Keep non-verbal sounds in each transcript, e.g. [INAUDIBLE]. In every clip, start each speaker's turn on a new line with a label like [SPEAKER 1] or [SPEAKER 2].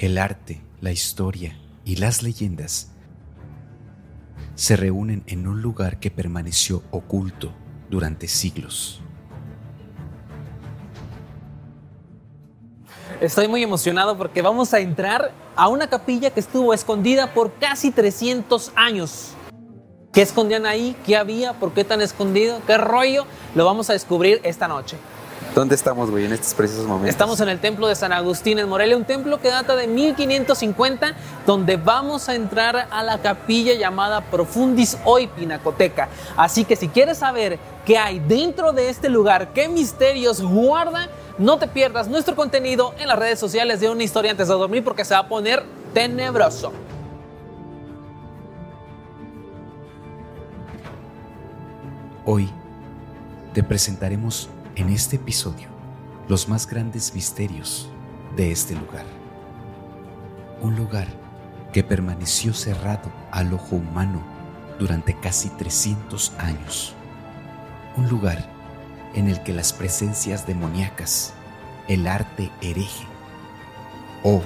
[SPEAKER 1] El arte, la historia y las leyendas se reúnen en un lugar que permaneció oculto durante siglos.
[SPEAKER 2] Estoy muy emocionado porque vamos a entrar a una capilla que estuvo escondida por casi 300 años. ¿Qué escondían ahí? ¿Qué había? ¿Por qué tan escondido? ¿Qué rollo? Lo vamos a descubrir esta noche.
[SPEAKER 3] ¿Dónde estamos, güey, en estos precisos momentos?
[SPEAKER 2] Estamos en el templo de San Agustín en Morelia, un templo que data de 1550, donde vamos a entrar a la capilla llamada Profundis Hoy Pinacoteca. Así que si quieres saber qué hay dentro de este lugar, qué misterios guarda, no te pierdas nuestro contenido en las redes sociales de Una Historia antes de dormir porque se va a poner tenebroso.
[SPEAKER 1] Hoy te presentaremos en este episodio los más grandes misterios de este lugar. Un lugar que permaneció cerrado al ojo humano durante casi 300 años. Un lugar en el que las presencias demoníacas, el arte hereje o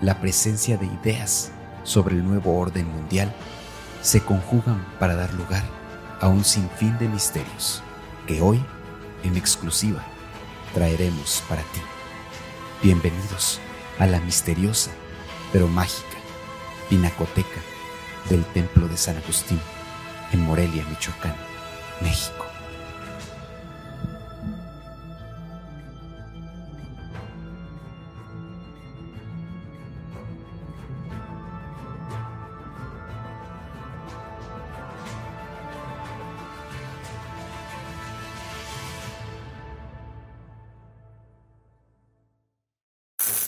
[SPEAKER 1] la presencia de ideas sobre el nuevo orden mundial se conjugan para dar lugar a un sinfín de misterios que hoy, en exclusiva, traeremos para ti. Bienvenidos a la misteriosa pero mágica Pinacoteca del Templo de San Agustín en Morelia, Michoacán, México.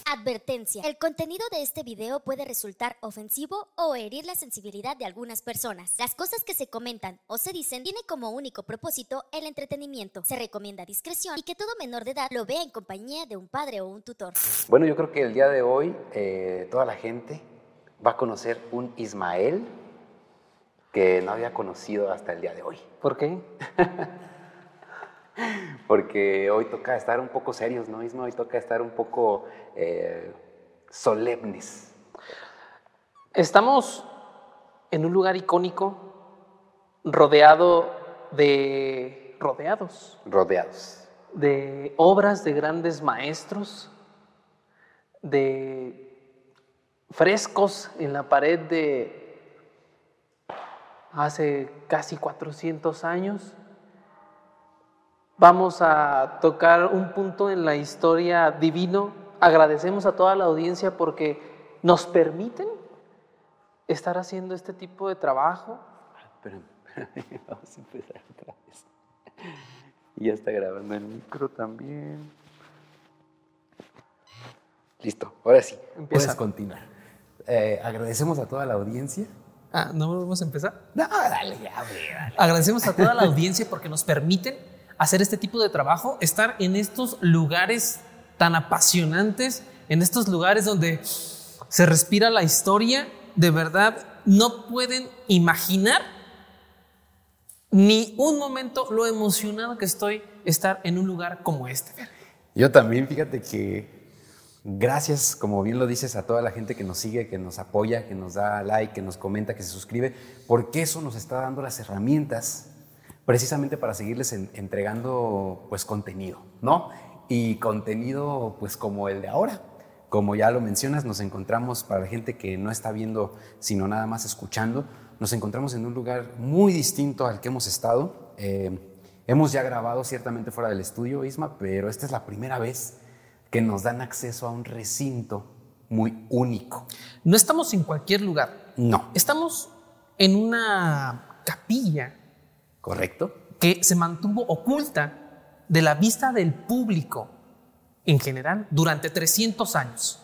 [SPEAKER 4] Advertencia. El contenido de este video puede resultar ofensivo o herir la sensibilidad de algunas personas. Las cosas que se comentan o se dicen tienen como único propósito el entretenimiento. Se recomienda discreción y que todo menor de edad lo vea en compañía de un padre o un tutor.
[SPEAKER 3] Bueno, yo creo que el día de hoy eh, toda la gente va a conocer un Ismael que no había conocido hasta el día de hoy.
[SPEAKER 2] ¿Por qué? [LAUGHS]
[SPEAKER 3] Porque hoy toca estar un poco serios, ¿no, Isma? Hoy toca estar un poco eh, solemnes.
[SPEAKER 2] Estamos en un lugar icónico, rodeado de. rodeados.
[SPEAKER 3] Rodeados.
[SPEAKER 2] De obras de grandes maestros, de frescos en la pared de hace casi 400 años. Vamos a tocar un punto en la historia divino. Agradecemos a toda la audiencia porque nos permiten estar haciendo este tipo de trabajo.
[SPEAKER 3] Espérame, espérame, [LAUGHS] vamos a empezar otra vez. Y ya está grabando el micro también. Listo, ahora sí,
[SPEAKER 2] Empieza.
[SPEAKER 3] puedes continuar. Eh, agradecemos a toda la audiencia.
[SPEAKER 2] Ah, ¿no vamos a empezar?
[SPEAKER 3] No, dale, ya, dale.
[SPEAKER 2] Agradecemos a toda la audiencia porque nos permiten hacer este tipo de trabajo, estar en estos lugares tan apasionantes, en estos lugares donde se respira la historia, de verdad no pueden imaginar ni un momento lo emocionado que estoy estar en un lugar como este.
[SPEAKER 3] Yo también, fíjate que gracias, como bien lo dices, a toda la gente que nos sigue, que nos apoya, que nos da like, que nos comenta, que se suscribe, porque eso nos está dando las herramientas precisamente para seguirles en- entregando pues contenido, ¿no? Y contenido pues como el de ahora. Como ya lo mencionas, nos encontramos para la gente que no está viendo, sino nada más escuchando, nos encontramos en un lugar muy distinto al que hemos estado. Eh, hemos ya grabado ciertamente fuera del estudio, Isma, pero esta es la primera vez que nos dan acceso a un recinto muy único.
[SPEAKER 2] No estamos en cualquier lugar,
[SPEAKER 3] No,
[SPEAKER 2] estamos en una capilla
[SPEAKER 3] ¿correcto?
[SPEAKER 2] que se mantuvo oculta de la vista del público en general durante 300 años.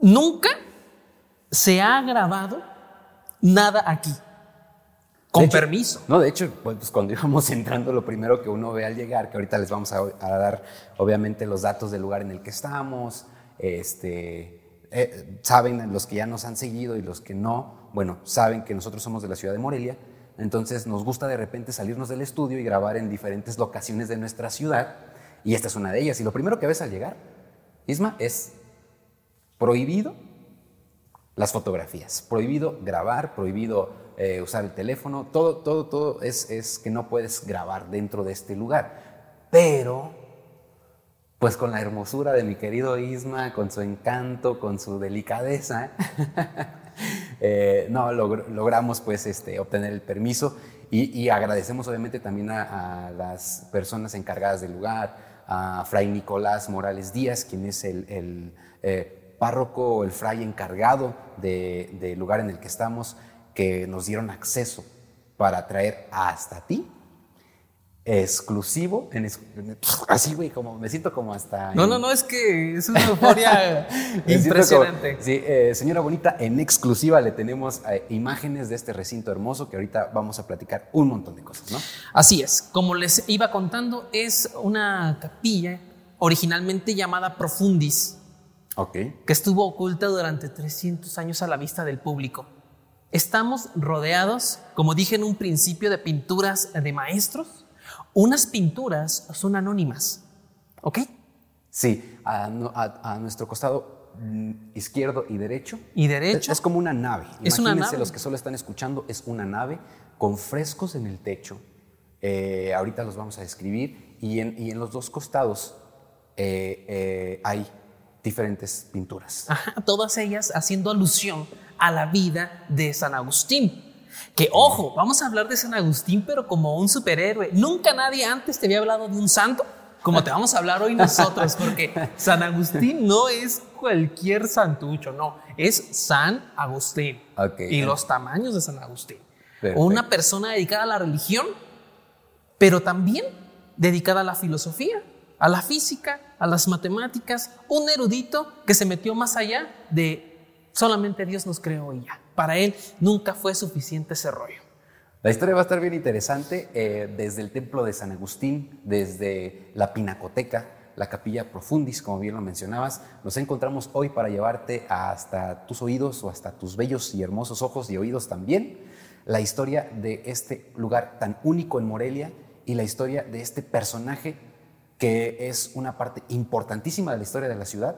[SPEAKER 2] Nunca se ha grabado nada aquí. Con
[SPEAKER 3] De hecho-
[SPEAKER 2] permiso.
[SPEAKER 3] No, de hecho, pues cuando íbamos [LAUGHS] entrando, lo primero que uno ve al llegar, que ahorita les vamos a, a dar obviamente los datos del lugar en el que estamos, este, eh, saben los que ya nos han seguido y los que no, bueno, saben que nosotros somos de la ciudad de Morelia, entonces nos gusta de repente salirnos del estudio y grabar en diferentes locaciones de nuestra ciudad, y esta es una de ellas. Y lo primero que ves al llegar, Isma, es prohibido las fotografías, prohibido grabar, prohibido eh, usar el teléfono, todo, todo, todo es, es que no puedes grabar dentro de este lugar. Pero, pues con la hermosura de mi querido Isma, con su encanto, con su delicadeza, [LAUGHS] eh, no, logr- logramos pues este, obtener el permiso y, agradecemos obviamente también a, las personas encargadas del lugar, a Fray Nicolás Morales Díaz, quien es el, el, eh, párroco o el fray encargado de- del lugar en el que estamos, que nos dieron acceso para traer hasta ti exclusivo, en así güey, como me siento como hasta...
[SPEAKER 2] No,
[SPEAKER 3] en-
[SPEAKER 2] no, no, es que es una euforia [LAUGHS] [LAUGHS] impresionante.
[SPEAKER 3] como- sí, eh, señora Bonita, en exclusiva le tenemos eh, imágenes de este recinto hermoso que ahorita vamos a platicar un montón de cosas, ¿no?
[SPEAKER 2] Así es, como les iba contando, es una capilla originalmente llamada Profundis,
[SPEAKER 3] Ok.
[SPEAKER 2] que estuvo oculta durante 300 años a la vista del público. Estamos rodeados, como dije en un principio, de pinturas de maestros. Unas pinturas son anónimas, ¿ok?
[SPEAKER 3] Sí, a, a- a nuestro costado mm, izquierdo y derecho.
[SPEAKER 2] Y derecho.
[SPEAKER 3] Es, es como una nave.
[SPEAKER 2] Es una
[SPEAKER 3] Imagínense
[SPEAKER 2] nave.
[SPEAKER 3] los que solo están escuchando, es una nave con frescos en el techo. Eh, ahorita los vamos a describir. Y en, y en los dos costados eh, eh, hay diferentes pinturas.
[SPEAKER 2] Ajá, todas ellas haciendo alusión a la vida de San Agustín. Que ojo, vamos a hablar de San Agustín, pero como un superhéroe. Nunca nadie antes te había hablado de un santo como te vamos a hablar hoy nosotros, porque San Agustín no es cualquier santucho, no, es San Agustín.
[SPEAKER 3] Ok.
[SPEAKER 2] Y los tamaños de San Agustín.
[SPEAKER 3] Perfecto.
[SPEAKER 2] Una persona dedicada a la religión, pero también dedicada a la filosofía, a la física, a las matemáticas, un erudito que se metió más allá de solamente Dios nos creó y ya. Para él nunca fue suficiente ese rollo.
[SPEAKER 3] La historia va a estar bien interesante eh, desde el templo de San Agustín, desde la Pinacoteca, la Capilla Profundis, como bien lo mencionabas. Nos encontramos hoy para llevarte hasta tus oídos o hasta tus bellos y hermosos ojos y oídos también la historia de este lugar tan único en Morelia y la historia de este personaje que es una parte importantísima de la historia de la ciudad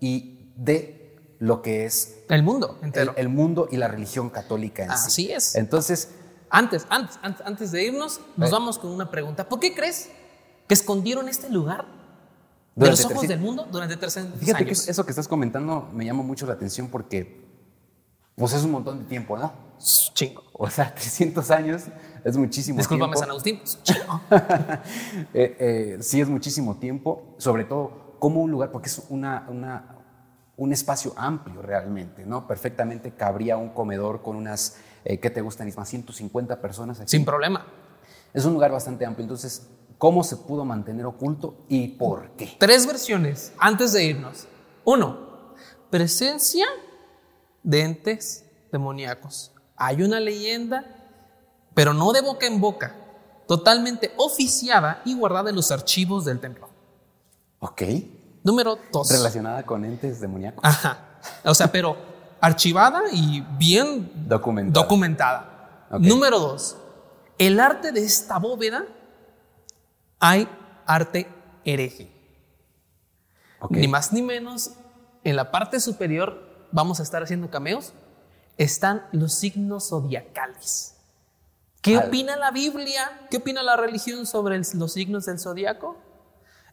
[SPEAKER 3] y de lo que es
[SPEAKER 2] El mundo entero.
[SPEAKER 3] el mundo y la religión católica en sí.
[SPEAKER 2] Así es.
[SPEAKER 3] Entonces,
[SPEAKER 2] Antes, antes, antes, antes de irnos, nos
[SPEAKER 3] Eh.
[SPEAKER 2] vamos con una pregunta. ¿Por qué crees que escondieron este lugar de
[SPEAKER 3] Durante
[SPEAKER 2] los ojos
[SPEAKER 3] 300
[SPEAKER 2] del mundo durante 300
[SPEAKER 3] Fíjate que
[SPEAKER 2] años?
[SPEAKER 3] eso que estás comentando me llama mucho la atención porque pues es un montón de tiempo, ¿no?
[SPEAKER 2] Chingo.
[SPEAKER 3] O sea, [LAUGHS] 300 años es muchísimo
[SPEAKER 2] Discúlpame,
[SPEAKER 3] tiempo.
[SPEAKER 2] San Agustín. [LAUGHS] Chingo.
[SPEAKER 3] Eh, eh, sí es muchísimo tiempo, sobre todo como un lugar, porque es una, una- un espacio amplio realmente, ¿no? Perfectamente cabría un comedor con unas, eh, ¿qué te gustan, Isma? 150 personas aquí.
[SPEAKER 2] Sin problema.
[SPEAKER 3] Es un lugar bastante amplio, entonces, ¿cómo se pudo mantener oculto y por qué?
[SPEAKER 2] Tres versiones antes de irnos. Uno, presencia de entes demoníacos. Hay una leyenda, pero no de boca en boca, totalmente oficiada y guardada en los archivos del templo.
[SPEAKER 3] Ok.
[SPEAKER 2] Número dos.
[SPEAKER 3] Relacionada con entes demoníacos.
[SPEAKER 2] Ajá. O sea, pero archivada y bien
[SPEAKER 3] Documentada.
[SPEAKER 2] documentada. Número dos. El arte de esta bóveda hay arte hereje. Ni más ni menos, en la parte superior vamos a estar haciendo cameos, están los signos zodiacales. ¿Qué
[SPEAKER 3] Al-
[SPEAKER 2] opina la Biblia? ¿Qué opina la religión sobre el- los signos del zodiaco?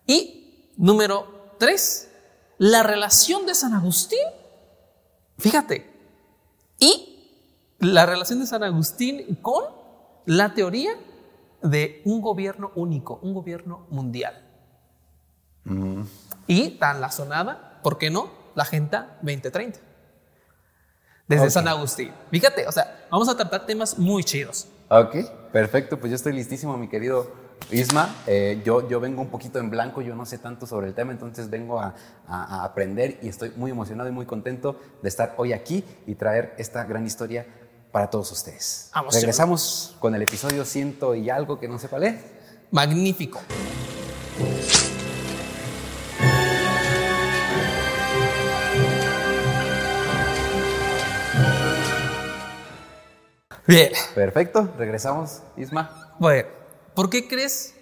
[SPEAKER 2] Y número tres, la relación de San Agustín. Fíjate, y la relación de San Agustín con la teoría de un gobierno único, un gobierno mundial. Y tan la sonada, ¿por qué no? La Agenda 2030. Desde. San Agustín. Fíjate, o sea, vamos a tratar temas muy chidos.
[SPEAKER 3] Ok, perfecto. Pues yo estoy listísimo, mi querido Isma. Eh, yo, yo vengo un poquito en blanco, yo no sé tanto sobre el tema, entonces vengo a, a- a aprender y estoy muy emocionado y muy contento de estar hoy aquí y traer esta gran historia para todos ustedes.
[SPEAKER 2] Vamos,
[SPEAKER 3] Regresamos con el episodio ciento y algo que no sé cuál es.
[SPEAKER 2] Magnífico. Bien,
[SPEAKER 3] Perfecto, regresamos, Isma.
[SPEAKER 2] bueno, ¿por qué crees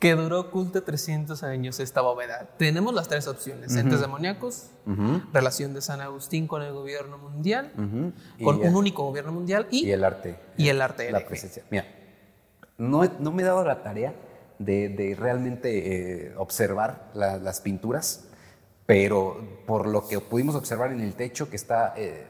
[SPEAKER 2] que duró oculta 300 años esta bóveda. Tenemos las tres opciones: entes demoníacos, relación de San Agustín con el gobierno mundial, con un único gobierno mundial y,
[SPEAKER 3] Y el arte.
[SPEAKER 2] y el arte
[SPEAKER 3] La presencia. Mira, no, me he dado la tarea de, de realmente eh, observar la- las pinturas, pero por lo que pudimos observar en el techo, que está eh,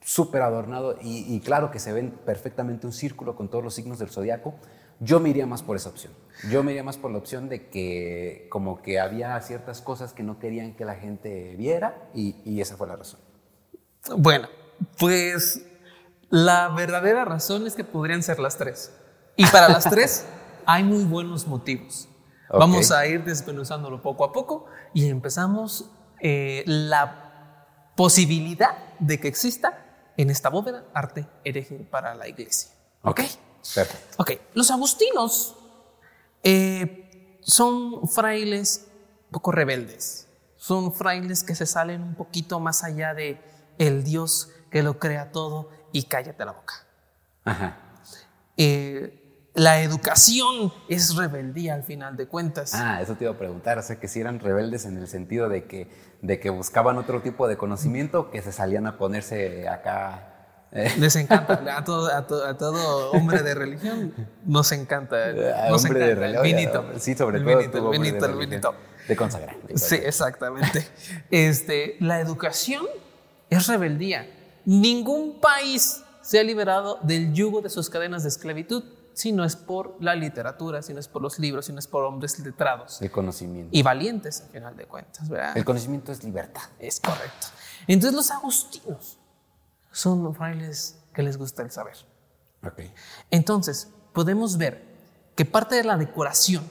[SPEAKER 3] súper adornado y, y claro que se ven perfectamente un círculo con todos los signos del zodiaco, yo me iría más por esa opción. Yo me iría más por la opción de que como que había ciertas cosas que no querían que la gente viera y, y esa fue la razón.
[SPEAKER 2] Bueno, pues la verdadera razón es que podrían ser las tres. Y para las tres [LAUGHS] hay muy buenos motivos. Vamos a ir desmenuzándolo poco a poco y empezamos eh, la posibilidad de que exista en esta bóveda arte hereje para la iglesia. ¿Ok?
[SPEAKER 3] Perfecto.
[SPEAKER 2] Ok, los agustinos eh, son frailes un poco rebeldes. Son frailes que se salen un poquito más allá de el Dios que lo crea todo y cállate la boca.
[SPEAKER 3] Ajá.
[SPEAKER 2] Eh, la educación es rebeldía al final de cuentas.
[SPEAKER 3] Ah, eso te iba a preguntar, o sea, que si eran rebeldes en el sentido de que, de que buscaban otro tipo de conocimiento, que se salían a ponerse acá. Eh,
[SPEAKER 2] Les encanta, a todo, a todo- a todo hombre de religión nos encanta.
[SPEAKER 3] a [LAUGHS]
[SPEAKER 2] Nos
[SPEAKER 3] hombre de
[SPEAKER 2] encanta el vinito.
[SPEAKER 3] Sí, sobre
[SPEAKER 2] El
[SPEAKER 3] todo.
[SPEAKER 2] vinito, el vinito, el vinito.
[SPEAKER 3] De consagrante.
[SPEAKER 2] Sí, exactamente. Este, la educación es rebeldía. Ningún país se ha liberado del yugo de sus cadenas de esclavitud si no es por la literatura, si no es por los libros, si no es por hombres letrados
[SPEAKER 3] El conocimiento.
[SPEAKER 2] y valientes, al final de cuentas, ¿verdad?
[SPEAKER 3] El conocimiento es libertad.
[SPEAKER 2] Es correcto. Entonces los agustinos son frailes que les gusta el saber.
[SPEAKER 3] Ok.
[SPEAKER 2] Entonces, podemos ver que parte de la decoración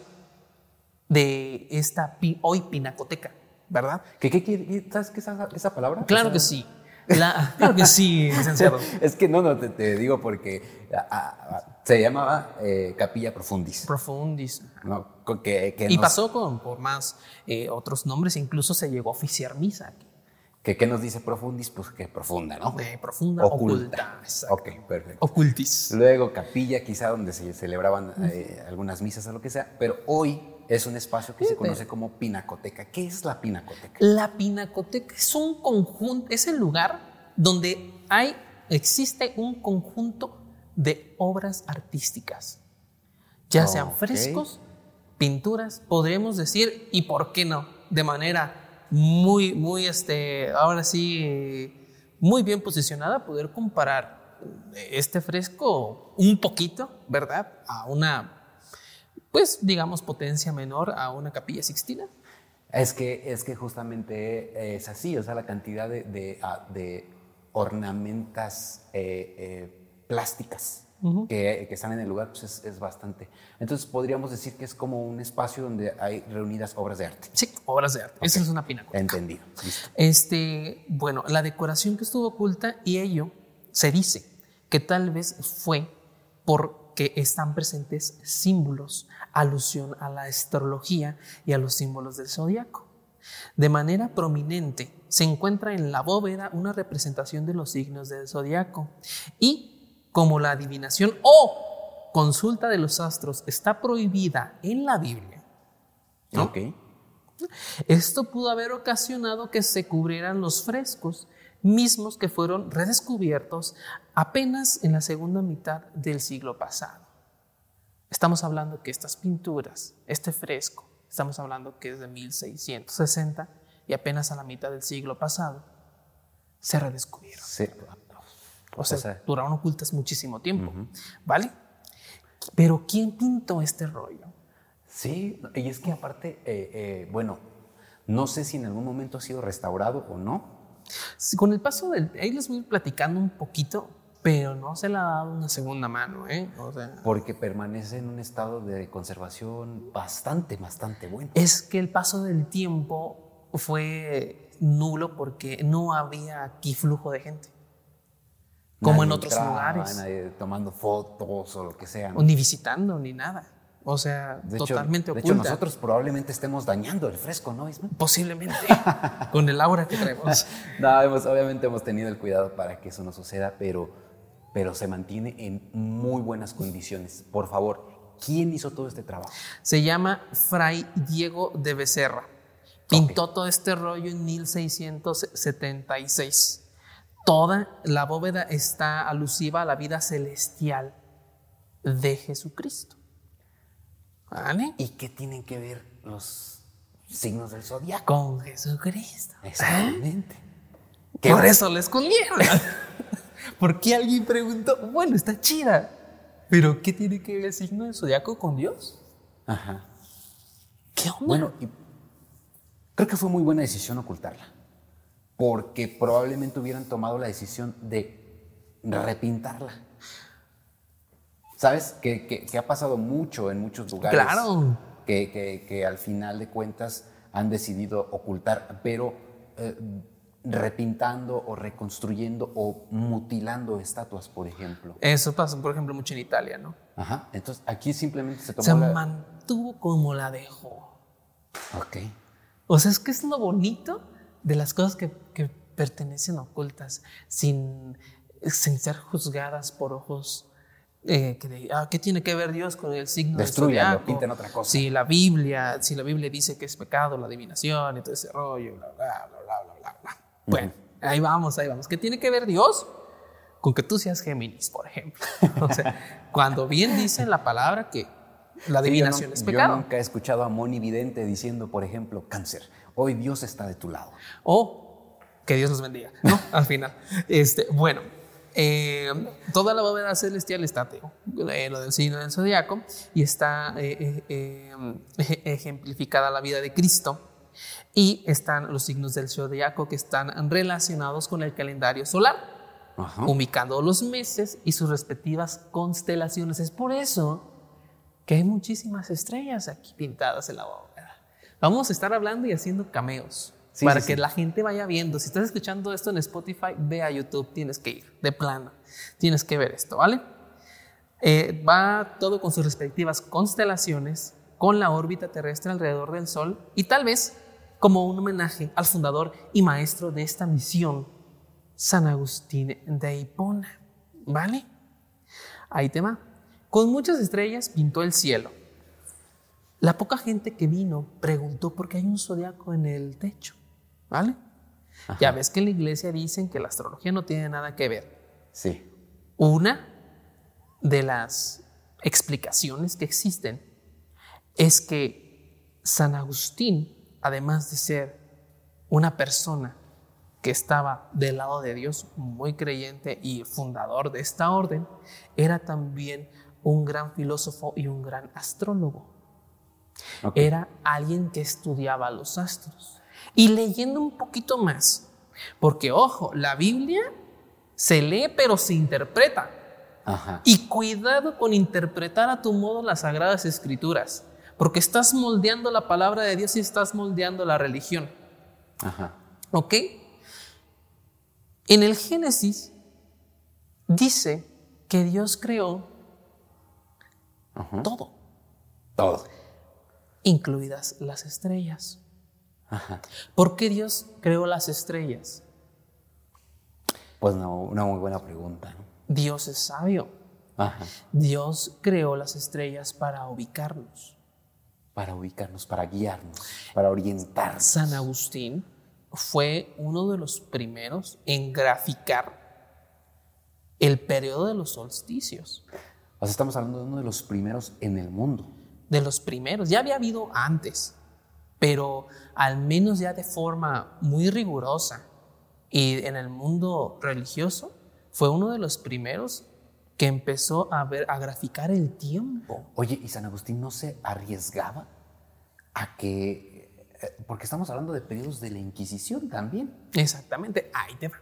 [SPEAKER 2] de esta hoy pinacoteca, ¿verdad?
[SPEAKER 3] ¿Qué, qué, qué- ¿Sabes qué es esa, esa palabra?
[SPEAKER 2] Claro
[SPEAKER 3] Esa-
[SPEAKER 2] que sí. La- [LAUGHS] claro que sí, licenciado. [LAUGHS]
[SPEAKER 3] Es que no, no, te, te digo porque se llamaba eh, Capilla Profundis.
[SPEAKER 2] Profundis.
[SPEAKER 3] ¿no? Que, que
[SPEAKER 2] Y
[SPEAKER 3] nos-
[SPEAKER 2] pasó con, por más eh, otros nombres, incluso se llegó a oficiar misa aquí.
[SPEAKER 3] Que, ¿Qué nos dice Profundis? Pues que profunda, ¿no?
[SPEAKER 2] Eh, profunda, oculta.
[SPEAKER 3] Ok, perfecto.
[SPEAKER 2] Ocultis.
[SPEAKER 3] Luego capilla, quizá donde se celebraban eh, algunas misas o lo que sea, pero hoy es un espacio que se conoce como pinacoteca. ¿Qué es la pinacoteca?
[SPEAKER 2] La pinacoteca es un conjunto, es el lugar donde hay, existe un conjunto de obras artísticas, ya sean
[SPEAKER 3] Ok.
[SPEAKER 2] frescos, pinturas, podríamos decir, y por qué no, de manera muy, muy, este, ahora sí, eh, muy bien posicionada, poder comparar este fresco un poquito, ¿verdad? A una, pues, digamos, potencia menor a una capilla sixtina.
[SPEAKER 3] Es que, es que justamente es así, o sea, la cantidad de, de, ah, ornamentas eh, eh, plásticas que, que están en el lugar pues es, es bastante. Entonces podríamos decir que es como un espacio donde hay reunidas obras de arte.
[SPEAKER 2] Sí, obras de arte. Esa es una pinacoteca.
[SPEAKER 3] Entendido. Listo.
[SPEAKER 2] Este, bueno, la decoración que estuvo oculta y ello se dice que tal vez fue porque están presentes símbolos, alusión a la astrología y a los símbolos del zodiaco. De manera prominente se encuentra en la bóveda una representación de los signos del zodiaco y como la adivinación o consulta de los astros está prohibida en la Biblia, ¿no? Esto pudo haber ocasionado que se cubrieran los frescos mismos que fueron redescubiertos apenas en la segunda mitad del siglo pasado. Estamos hablando que estas pinturas, este fresco, estamos hablando que es de 1660 y apenas a la mitad del siglo pasado se redescubrieron.
[SPEAKER 3] Sí.
[SPEAKER 2] O sea,
[SPEAKER 3] O sea-
[SPEAKER 2] duraron ocultas muchísimo tiempo, ¿vale? Pero ¿quién pintó este rollo?
[SPEAKER 3] Sí, y es que aparte, eh, eh, bueno, no sé si en algún momento ha sido restaurado o no.
[SPEAKER 2] Sí, Con el paso del... Ahí les voy a ir platicando un poquito, pero no se le ha dado una segunda mano, ¿eh? O sea,
[SPEAKER 3] Porque permanece en un estado de conservación bastante, bastante bueno.
[SPEAKER 2] es que el paso del tiempo fue nulo porque no había aquí flujo de gente. Como en otros
[SPEAKER 3] entraba,
[SPEAKER 2] lugares.
[SPEAKER 3] nadie tomando fotos o lo que sea. ¿no?
[SPEAKER 2] O ni visitando, ni nada. O sea,
[SPEAKER 3] De hecho,
[SPEAKER 2] totalmente
[SPEAKER 3] de
[SPEAKER 2] oculta.
[SPEAKER 3] hecho, nosotros probablemente estemos dañando el fresco, ¿no, Ismael?
[SPEAKER 2] Posiblemente. [LAUGHS] con el aura que traemos. [LAUGHS]
[SPEAKER 3] No, hemos- obviamente hemos tenido el cuidado para que eso no suceda, pero, pero se mantiene en muy buenas condiciones. Por favor, ¿Quién hizo todo este trabajo?
[SPEAKER 2] Se llama Fray Diego de Becerra. Pintó todo este rollo en 1676. Toda la bóveda está alusiva a la vida celestial de Jesucristo. ¿Vale?
[SPEAKER 3] ¿Y qué tienen que ver los signos del zodiaco?
[SPEAKER 2] Con Jesucristo.
[SPEAKER 3] Exactamente.
[SPEAKER 2] Por eso les escondieron. [LAUGHS] Porque alguien preguntó, bueno, está chida, pero ¿qué tiene que ver el signo del zodiaco con Dios?
[SPEAKER 3] Ajá.
[SPEAKER 2] ¿Qué onda?
[SPEAKER 3] Bueno, y creo que fue muy buena decisión ocultarla, porque probablemente hubieran tomado la decisión de repintarla. ¿Sabes? Que, que- que ha pasado mucho en muchos lugares.
[SPEAKER 2] Claro.
[SPEAKER 3] Que, al final de cuentas han decidido ocultar, pero eh, repintando o reconstruyendo o mutilando estatuas, por ejemplo.
[SPEAKER 2] Eso pasó, por ejemplo, mucho en Italia, ¿no?
[SPEAKER 3] Ajá. Entonces aquí simplemente se tomó
[SPEAKER 2] Se
[SPEAKER 3] la...
[SPEAKER 2] mantuvo como la dejó.
[SPEAKER 3] Ok.
[SPEAKER 2] O sea, es que es lo bonito de las cosas que, que pertenecen ocultas, sin, sin ser juzgadas por ojos eh, que de, ah, ¿qué tiene que ver Dios con el signo
[SPEAKER 3] Destrúyanlo,
[SPEAKER 2] zodiaco?
[SPEAKER 3] pinten otra cosa.
[SPEAKER 2] Si la Biblia, si la Biblia dice que es pecado la adivinación y todo ese rollo, bla, bla, bla, bla, bla, bla, bla. Bueno, ahí vamos, ahí vamos. ¿Qué tiene que ver Dios? Con que tú seas Géminis, por ejemplo. [LAUGHS] O sea, cuando bien dice la palabra que la adivinación
[SPEAKER 3] Sí,
[SPEAKER 2] es
[SPEAKER 3] yo, no-
[SPEAKER 2] pecado.
[SPEAKER 3] yo nunca he escuchado a Moni Vidente diciendo, por ejemplo, cáncer. Hoy Dios está de tu lado.
[SPEAKER 2] O que Dios los bendiga, ¿no? [LAUGHS] Al final. Este, bueno, eh, toda la bóveda celestial está ateo, eh, lo del signo del zodiaco, y está eh, ejemplificada la vida de Cristo. Y están los signos del zodiaco que están relacionados con el calendario solar,
[SPEAKER 3] Ajá.
[SPEAKER 2] ubicando los meses y sus respectivas constelaciones. Es por eso que hay muchísimas estrellas aquí pintadas en la bóveda. Vamos a estar hablando y haciendo cameos
[SPEAKER 3] Sí,
[SPEAKER 2] para
[SPEAKER 3] sí,
[SPEAKER 2] que
[SPEAKER 3] sí.
[SPEAKER 2] la gente vaya viendo. Si estás escuchando esto en Spotify, ve a YouTube, tienes que ir, de plano. Tienes que ver esto, ¿vale? Eh, va todo con sus respectivas constelaciones, con la órbita terrestre alrededor del Sol y tal vez como un homenaje al fundador y maestro de esta misión, San Agustín de Hipona. ¿Vale? Ahí te va. Con muchas estrellas pintó el cielo. La poca gente que vino preguntó por qué hay un zodiaco en el techo. ¿Vale? Ya ves que en la iglesia dicen que la astrología no tiene nada que ver.
[SPEAKER 3] Sí.
[SPEAKER 2] Una de las explicaciones que existen es que San Agustín, además de ser una persona que estaba del lado de Dios, muy creyente y fundador de esta orden, era también un gran filósofo y un gran astrólogo. Era alguien que estudiaba los astros. Y leyendo un poquito más, porque ojo, la Biblia se lee pero se interpreta.
[SPEAKER 3] Ajá.
[SPEAKER 2] Y cuidado con interpretar a tu modo las sagradas escrituras, porque estás moldeando la palabra de Dios y estás moldeando la religión.
[SPEAKER 3] Ajá.
[SPEAKER 2] ¿Ok? En el Génesis dice que Dios creó
[SPEAKER 3] Ajá.
[SPEAKER 2] todo,
[SPEAKER 3] Todo.
[SPEAKER 2] Incluidas las estrellas.
[SPEAKER 3] Ajá.
[SPEAKER 2] ¿Por qué Dios creó las estrellas?
[SPEAKER 3] Pues no, una muy buena pregunta. ¿no?
[SPEAKER 2] Dios es sabio.
[SPEAKER 3] Ajá.
[SPEAKER 2] Dios creó las estrellas para ubicarnos.
[SPEAKER 3] Para ubicarnos, para guiarnos, para orientarnos.
[SPEAKER 2] San Agustín fue uno de los primeros en graficar el periodo de los solsticios.
[SPEAKER 3] O sea, estamos hablando de uno de los primeros en el mundo.
[SPEAKER 2] De los primeros. Ya había habido antes, pero al menos ya de forma muy rigurosa. Y en el mundo religioso fue uno de los primeros que empezó a ver, a graficar el tiempo.
[SPEAKER 3] Oye, ¿y San Agustín no se arriesgaba a que... eh, Porque estamos hablando de periodos de la Inquisición también.
[SPEAKER 2] Exactamente, ahí te va.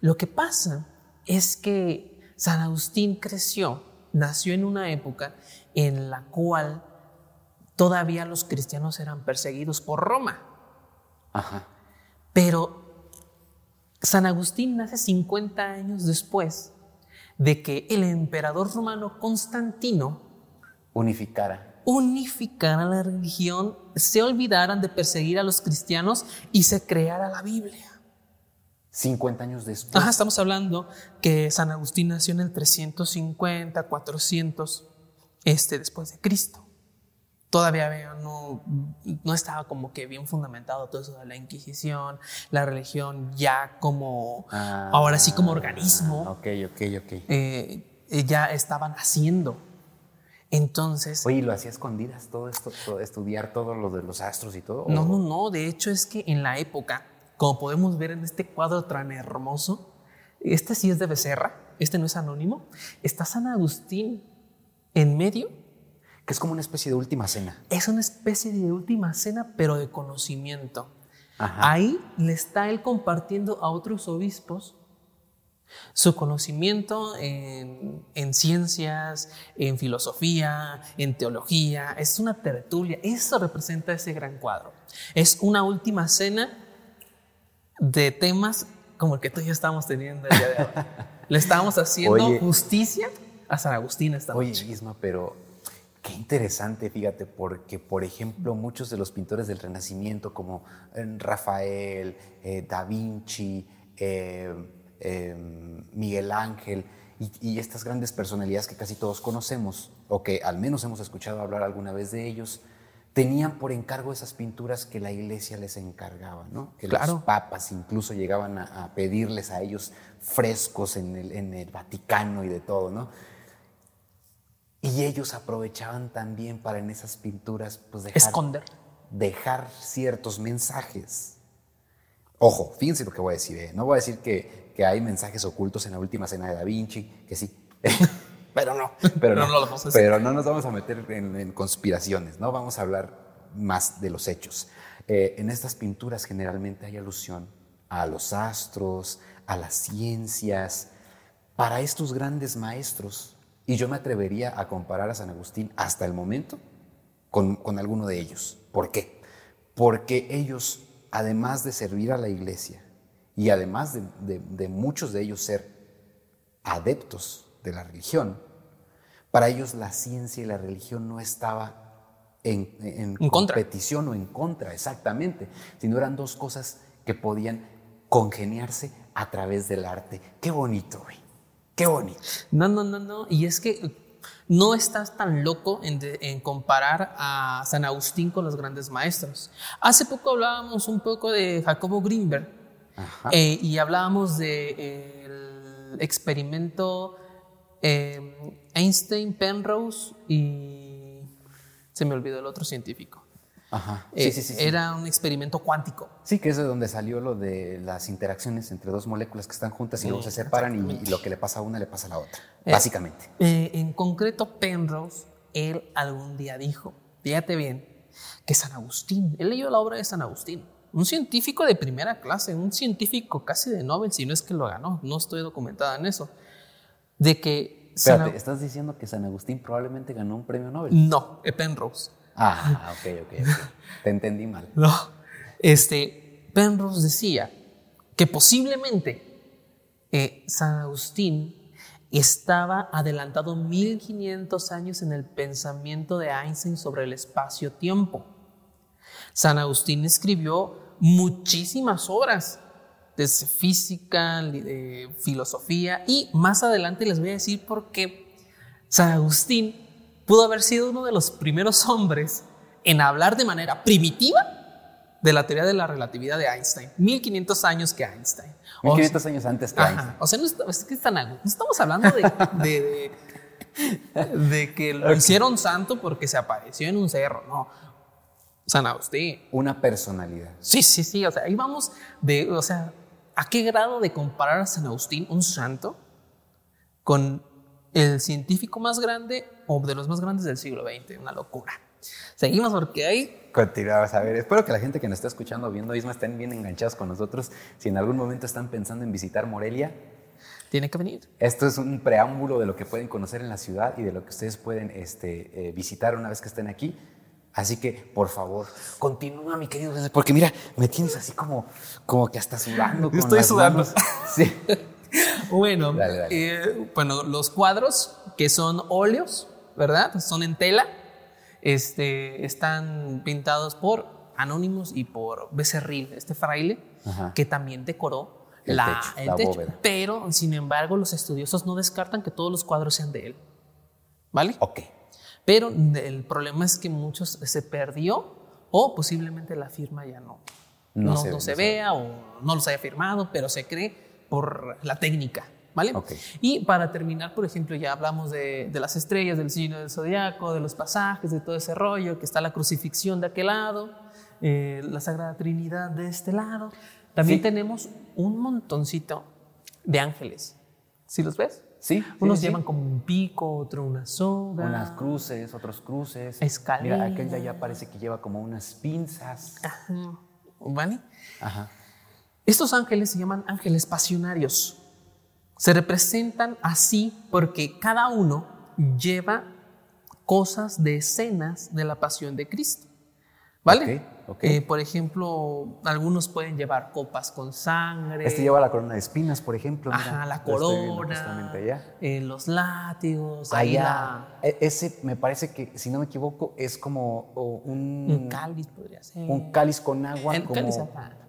[SPEAKER 2] Lo que pasa es que San Agustín creció, nació en una época en la cual todavía los cristianos eran perseguidos por Roma.
[SPEAKER 3] Ajá.
[SPEAKER 2] Pero San Agustín nace 50 años después de que el emperador romano Constantino
[SPEAKER 3] Unificara.
[SPEAKER 2] unificara la religión, se olvidaran de perseguir a los cristianos y se creara la Biblia.
[SPEAKER 3] 50 años después.
[SPEAKER 2] Ajá, estamos hablando que San Agustín nació en el 350, 400 este, después de Cristo. Todavía no, no estaba como que bien fundamentado todo eso de la Inquisición, la religión ya como,
[SPEAKER 3] Ah,
[SPEAKER 2] ahora sí como organismo,
[SPEAKER 3] Ok, ok, ok.
[SPEAKER 2] eh, ya estaban haciendo. Entonces,
[SPEAKER 3] Oye, ¿y lo hacía escondidas todo esto, todo- estudiar todo lo de los astros y todo?
[SPEAKER 2] no,
[SPEAKER 3] ¿O-
[SPEAKER 2] no, no, de hecho es que en la época, como podemos ver en este cuadro tan hermoso, este sí es de Becerra, este no es anónimo, está San Agustín en medio
[SPEAKER 3] Que es como una especie de última cena.
[SPEAKER 2] es una especie de última cena, pero de conocimiento.
[SPEAKER 3] Ajá.
[SPEAKER 2] Ahí le está él compartiendo a otros obispos su conocimiento en, en ciencias, en filosofía, en teología. Es una tertulia. Eso representa ese gran cuadro. Es una última cena de temas como el que tú y yo estamos teniendo el día de hoy. [LAUGHS] Le estamos haciendo
[SPEAKER 3] Oye.
[SPEAKER 2] justicia a San Agustín esta
[SPEAKER 3] Oye,
[SPEAKER 2] noche.
[SPEAKER 3] Isma, pero qué interesante, fíjate, porque, por ejemplo, muchos de los pintores del Renacimiento, como eh, Rafael, eh, Da Vinci, eh, eh, Miguel Ángel, y, y estas grandes personalidades que casi todos conocemos, o que al menos hemos escuchado hablar alguna vez de ellos, tenían por encargo esas pinturas que la iglesia les encargaba, ¿no? Que
[SPEAKER 2] Claro.
[SPEAKER 3] los papas incluso llegaban a, a pedirles a ellos frescos en el, en el Vaticano y de todo, ¿no? Y ellos aprovechaban también para en esas pinturas pues dejar,
[SPEAKER 2] Esconder.
[SPEAKER 3] dejar ciertos mensajes. Ojo, fíjense lo que voy a decir. ¿eh? No voy a decir que, que hay mensajes ocultos en la última cena de Da Vinci, que sí. [LAUGHS] pero no, pero no,
[SPEAKER 2] No, no lo vamos a hacer.
[SPEAKER 3] pero no nos vamos a meter en, en conspiraciones, ¿no? Vamos a hablar más de los hechos. Eh, en estas pinturas generalmente hay alusión a los astros, a las ciencias, para estos grandes maestros. Y yo me atrevería a comparar a San Agustín hasta el momento con, con alguno de ellos. ¿Por qué? Porque ellos, además de servir a la iglesia y además de, de- de muchos de ellos ser adeptos de la religión, para ellos la ciencia y la religión no estaba en, en
[SPEAKER 2] En contra.
[SPEAKER 3] competición o en contra, exactamente, sino eran dos cosas que podían congeniarse a través del arte. Qué bonito, güey. Qué bonito.
[SPEAKER 2] No, no, no, no. Y es que no estás tan loco en, de- en comparar a San Agustín con los grandes maestros. Hace poco hablábamos un poco de Jacobo Greenberg eh, y hablábamos del experimento eh, Einstein, Penrose y se me olvidó el otro científico.
[SPEAKER 3] Ajá.
[SPEAKER 2] Eh,
[SPEAKER 3] Sí, sí, sí, sí.
[SPEAKER 2] Era un experimento cuántico.
[SPEAKER 3] Sí, que es de donde salió lo de las interacciones entre dos moléculas que están juntas y luego se separan y, y lo que le pasa a una le pasa a la otra,
[SPEAKER 2] Eh,
[SPEAKER 3] básicamente.
[SPEAKER 2] Eh, en concreto, Penrose, él algún día dijo, fíjate bien, que San Agustín, él leyó la obra de San Agustín, un científico de primera clase, un científico casi de Nobel, si no es que lo ganó, no estoy documentada en eso, de que San
[SPEAKER 3] Espérate,
[SPEAKER 2] Ag-
[SPEAKER 3] ¿estás diciendo que San Agustín probablemente ganó un premio Nobel?
[SPEAKER 2] No, eh, Penrose.
[SPEAKER 3] Ah, ok, ok, ok. Te entendí mal. [LAUGHS]
[SPEAKER 2] No. Este, Penrose decía que posiblemente eh, San Agustín estaba adelantado 1500 años en el pensamiento de Einstein sobre el espacio-tiempo. San Agustín escribió muchísimas obras, desde física, de filosofía, y más adelante les voy a decir por qué San Agustín pudo haber sido uno de los primeros [LAUGHS] hombres en hablar de manera primitiva de la teoría de la relatividad de Einstein. 1500 años que Einstein. O
[SPEAKER 3] 1500 años antes que
[SPEAKER 2] Ajá.
[SPEAKER 3] Einstein.
[SPEAKER 2] O sea, no, es que están- no estamos hablando de, de- de- de que lo [LAUGHS] hicieron santo porque se apareció en un cerro. No. San Agustín.
[SPEAKER 3] Una personalidad.
[SPEAKER 2] Sí, sí, sí. O sea, ahí vamos de, o sea, ¿a qué grado de comparar a San Agustín, un santo, con el científico más grande o de los más grandes del siglo XX? Una locura. Seguimos porque hay
[SPEAKER 3] Continuamos a ver. Espero que la gente que nos está escuchando, viendo Isma, estén bien enganchados con nosotros. Si en algún momento están pensando en visitar Morelia,
[SPEAKER 2] tiene que venir.
[SPEAKER 3] esto es un preámbulo de lo que pueden conocer en la ciudad y de lo que ustedes pueden este, eh, visitar una vez que estén aquí. Así que, por favor, continúa, mi querido, porque mira, me tienes así como, como que hasta sudando. con
[SPEAKER 2] Estoy
[SPEAKER 3] las
[SPEAKER 2] sudando.
[SPEAKER 3] manos. Sí. [LAUGHS]
[SPEAKER 2] Bueno,
[SPEAKER 3] Dale, dale.
[SPEAKER 2] eh, bueno, los cuadros que son óleos, ¿verdad? Son en tela, este, están pintados por Anónimos y por Becerril, este fraile,
[SPEAKER 3] Ajá.
[SPEAKER 2] que también decoró
[SPEAKER 3] El
[SPEAKER 2] la,
[SPEAKER 3] techo,
[SPEAKER 2] el
[SPEAKER 3] la
[SPEAKER 2] techo.
[SPEAKER 3] bóveda.
[SPEAKER 2] Pero, sin embargo, los estudiosos no descartan que todos los cuadros sean de él. ¿Vale?
[SPEAKER 3] Ok.
[SPEAKER 2] Pero el problema es que muchos se perdió o posiblemente la firma ya no,
[SPEAKER 3] No
[SPEAKER 2] no,
[SPEAKER 3] se-
[SPEAKER 2] no
[SPEAKER 3] no
[SPEAKER 2] se
[SPEAKER 3] se-
[SPEAKER 2] vea o no los haya firmado, pero se cree por la técnica. ¿Vale?
[SPEAKER 3] Ok.
[SPEAKER 2] Y para terminar, por ejemplo, ya hablamos de, de las estrellas, del signo del zodiaco, de los pasajes, de todo ese rollo, que está la crucifixión de aquel lado, eh, la Sagrada Trinidad de este lado. También
[SPEAKER 3] Sí.
[SPEAKER 2] tenemos un montoncito de ángeles. ¿Sí los ves?
[SPEAKER 3] Sí. sí,
[SPEAKER 2] Unos
[SPEAKER 3] sí.
[SPEAKER 2] llevan como un pico, otro una soga.
[SPEAKER 3] Unas cruces, otros cruces.
[SPEAKER 2] Escaleras.
[SPEAKER 3] Mira, aquel de allá parece que lleva como unas pinzas.
[SPEAKER 2] Ajá. ¿Vale?
[SPEAKER 3] Ajá.
[SPEAKER 2] Estos ángeles se llaman ángeles pasionarios. Se representan así porque cada uno lleva cosas de escenas de la pasión de Cristo. ¿Vale? Eh, por ejemplo, algunos pueden llevar copas con sangre.
[SPEAKER 3] Este lleva la corona de espinas, por ejemplo. mira.
[SPEAKER 2] Ajá, la corona,
[SPEAKER 3] allá.
[SPEAKER 2] eh, los látigos, ahí
[SPEAKER 3] Allá. E- Ese me parece que, si no me equivoco, es como un,
[SPEAKER 2] un cáliz podría ser.
[SPEAKER 3] un cáliz con agua.
[SPEAKER 2] El
[SPEAKER 3] como-
[SPEAKER 2] cáliz.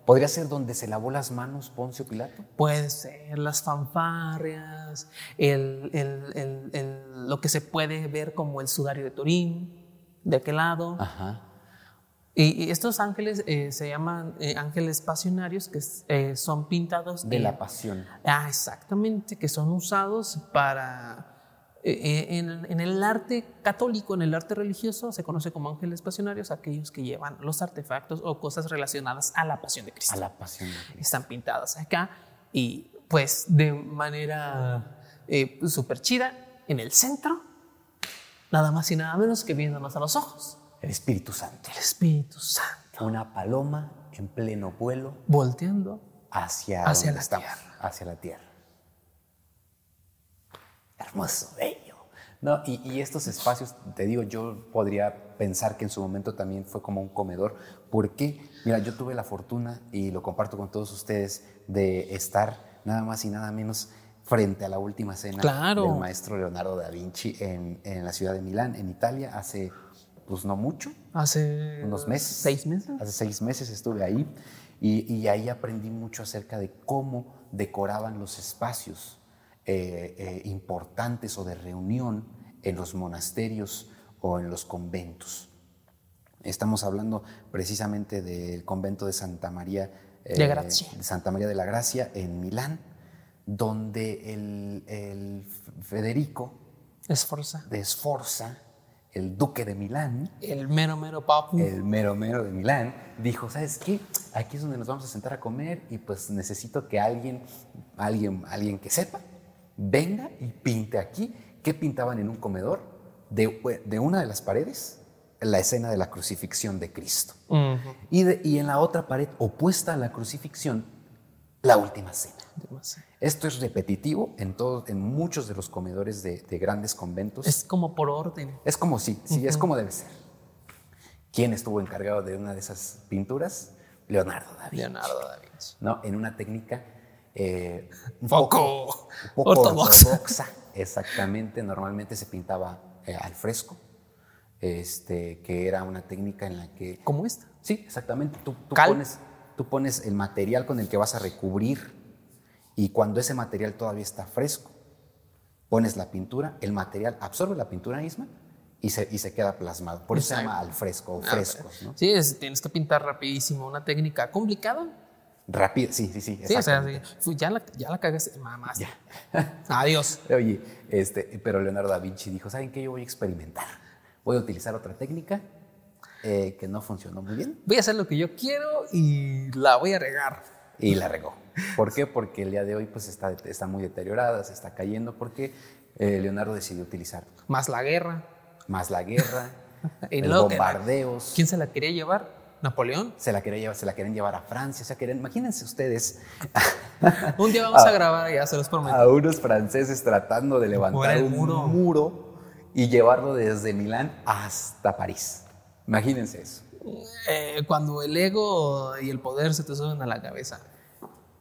[SPEAKER 3] Podría ser donde se lavó las manos Poncio Pilato.
[SPEAKER 2] Puede ser las fanfarrias, el- lo que se puede ver como el sudario de Turín, de aquel lado.
[SPEAKER 3] Ajá.
[SPEAKER 2] Y, y estos ángeles eh, se llaman eh, ángeles pasionarios, que eh, son pintados
[SPEAKER 3] De la pasión.
[SPEAKER 2] Ah, exactamente, que son usados para... eh, en, en el arte católico, en el arte religioso, se conoce como ángeles pasionarios aquellos que llevan los artefactos o cosas relacionadas a la pasión de Cristo
[SPEAKER 3] A la pasión. de Cristo.
[SPEAKER 2] están pintadas acá y pues de manera súper chida en el centro, nada más y nada menos que viéndonos a los ojos,
[SPEAKER 3] El Espíritu Santo.
[SPEAKER 2] el Espíritu Santo
[SPEAKER 3] Una paloma en pleno vuelo
[SPEAKER 2] volteando.
[SPEAKER 3] hacia,
[SPEAKER 2] Hacia la
[SPEAKER 3] estamos,
[SPEAKER 2] tierra.
[SPEAKER 3] hacia la tierra. Hermoso, bello. No, y, y estos espacios, te digo, yo podría pensar que en su momento también fue como un comedor. porque Mira, yo tuve la fortuna, y lo comparto con todos ustedes, de estar nada más y nada menos frente a la última cena
[SPEAKER 2] Claro.
[SPEAKER 3] del maestro Leonardo da Vinci en, en la ciudad de Milán, en Italia, hace pues no mucho,
[SPEAKER 2] Hace
[SPEAKER 3] unos meses.
[SPEAKER 2] Seis meses.
[SPEAKER 3] Hace seis meses estuve ahí y, y ahí aprendí mucho acerca de cómo decoraban los espacios eh, eh, importantes o de reunión en los monasterios o en los conventos. Estamos hablando precisamente del convento de Santa María eh,
[SPEAKER 2] De Gracia.
[SPEAKER 3] de Santa María de la Gracia en Milán, donde el, el Federico
[SPEAKER 2] Esforza.
[SPEAKER 3] de Sforza, el duque de Milán,
[SPEAKER 2] El mero, mero papu.
[SPEAKER 3] el mero mero de Milán, dijo, ¿sabes qué? Aquí es donde nos vamos a sentar a comer y pues necesito que alguien, alguien, alguien que sepa, venga y pinte aquí. ¿Qué pintaban en un comedor? De, de una de las paredes, la escena de la crucifixión de Cristo.
[SPEAKER 2] Ujú.
[SPEAKER 3] Y, de- y en la otra pared opuesta a la crucifixión, la última cena. Esto es repetitivo en, todos, en muchos de los comedores de, de grandes conventos.
[SPEAKER 2] Es como por orden.
[SPEAKER 3] Es como sí, sí, es como debe ser. ¿Quién estuvo encargado de una de esas pinturas? Leonardo da Vinci.
[SPEAKER 2] Leonardo da Vinci.
[SPEAKER 3] ¿no? En una técnica eh, un
[SPEAKER 2] Poco
[SPEAKER 3] un poco
[SPEAKER 2] ortodoxa.
[SPEAKER 3] ortodoxa. Exactamente, normalmente se pintaba eh, al fresco, este, que era una técnica en la que...
[SPEAKER 2] Como esta.
[SPEAKER 3] Sí, exactamente. Tú, pones, tú pones el material con el que vas a recubrir y cuando ese material todavía está fresco, pones la pintura, el material absorbe la pintura misma y se, y se queda plasmado. Por eso se
[SPEAKER 2] Exacto.
[SPEAKER 3] llama al fresco o
[SPEAKER 2] Ah,
[SPEAKER 3] frescos, ¿no?
[SPEAKER 2] Sí, es- tienes que pintar rapidísimo. Una técnica complicada.
[SPEAKER 3] Rápido, sí, sí, sí.
[SPEAKER 2] Sí, o sea, sí. Ya, la, ya la cagaste. Mamás. Adiós. [LAUGHS]
[SPEAKER 3] Oye, este, pero Leonardo da Vinci dijo, ¿saben qué? Yo voy a experimentar. Voy a utilizar otra técnica eh, que no funcionó muy bien
[SPEAKER 2] Voy a hacer lo que yo quiero y la voy a regar.
[SPEAKER 3] y la regó. ¿Por qué? Porque el día de hoy pues está, está muy deteriorada, se está cayendo porque eh, Leonardo decidió utilizar
[SPEAKER 2] Más la guerra.
[SPEAKER 3] más la guerra, [LAUGHS]
[SPEAKER 2] Y
[SPEAKER 3] los bombardeos.
[SPEAKER 2] ¿Quién se la quería llevar? Napoleón.
[SPEAKER 3] Se la, quería llevar, se la quieren llevar a Francia, o sea, quieren, imagínense ustedes [LAUGHS]
[SPEAKER 2] Un día vamos a [LAUGHS] grabar, ya se los prometo.
[SPEAKER 3] a unos franceses tratando de levantar
[SPEAKER 2] el
[SPEAKER 3] un
[SPEAKER 2] muro
[SPEAKER 3] y llevarlo desde Milán hasta París. Imagínense eso.
[SPEAKER 2] Eh, cuando el ego y el poder se te suben a la cabeza.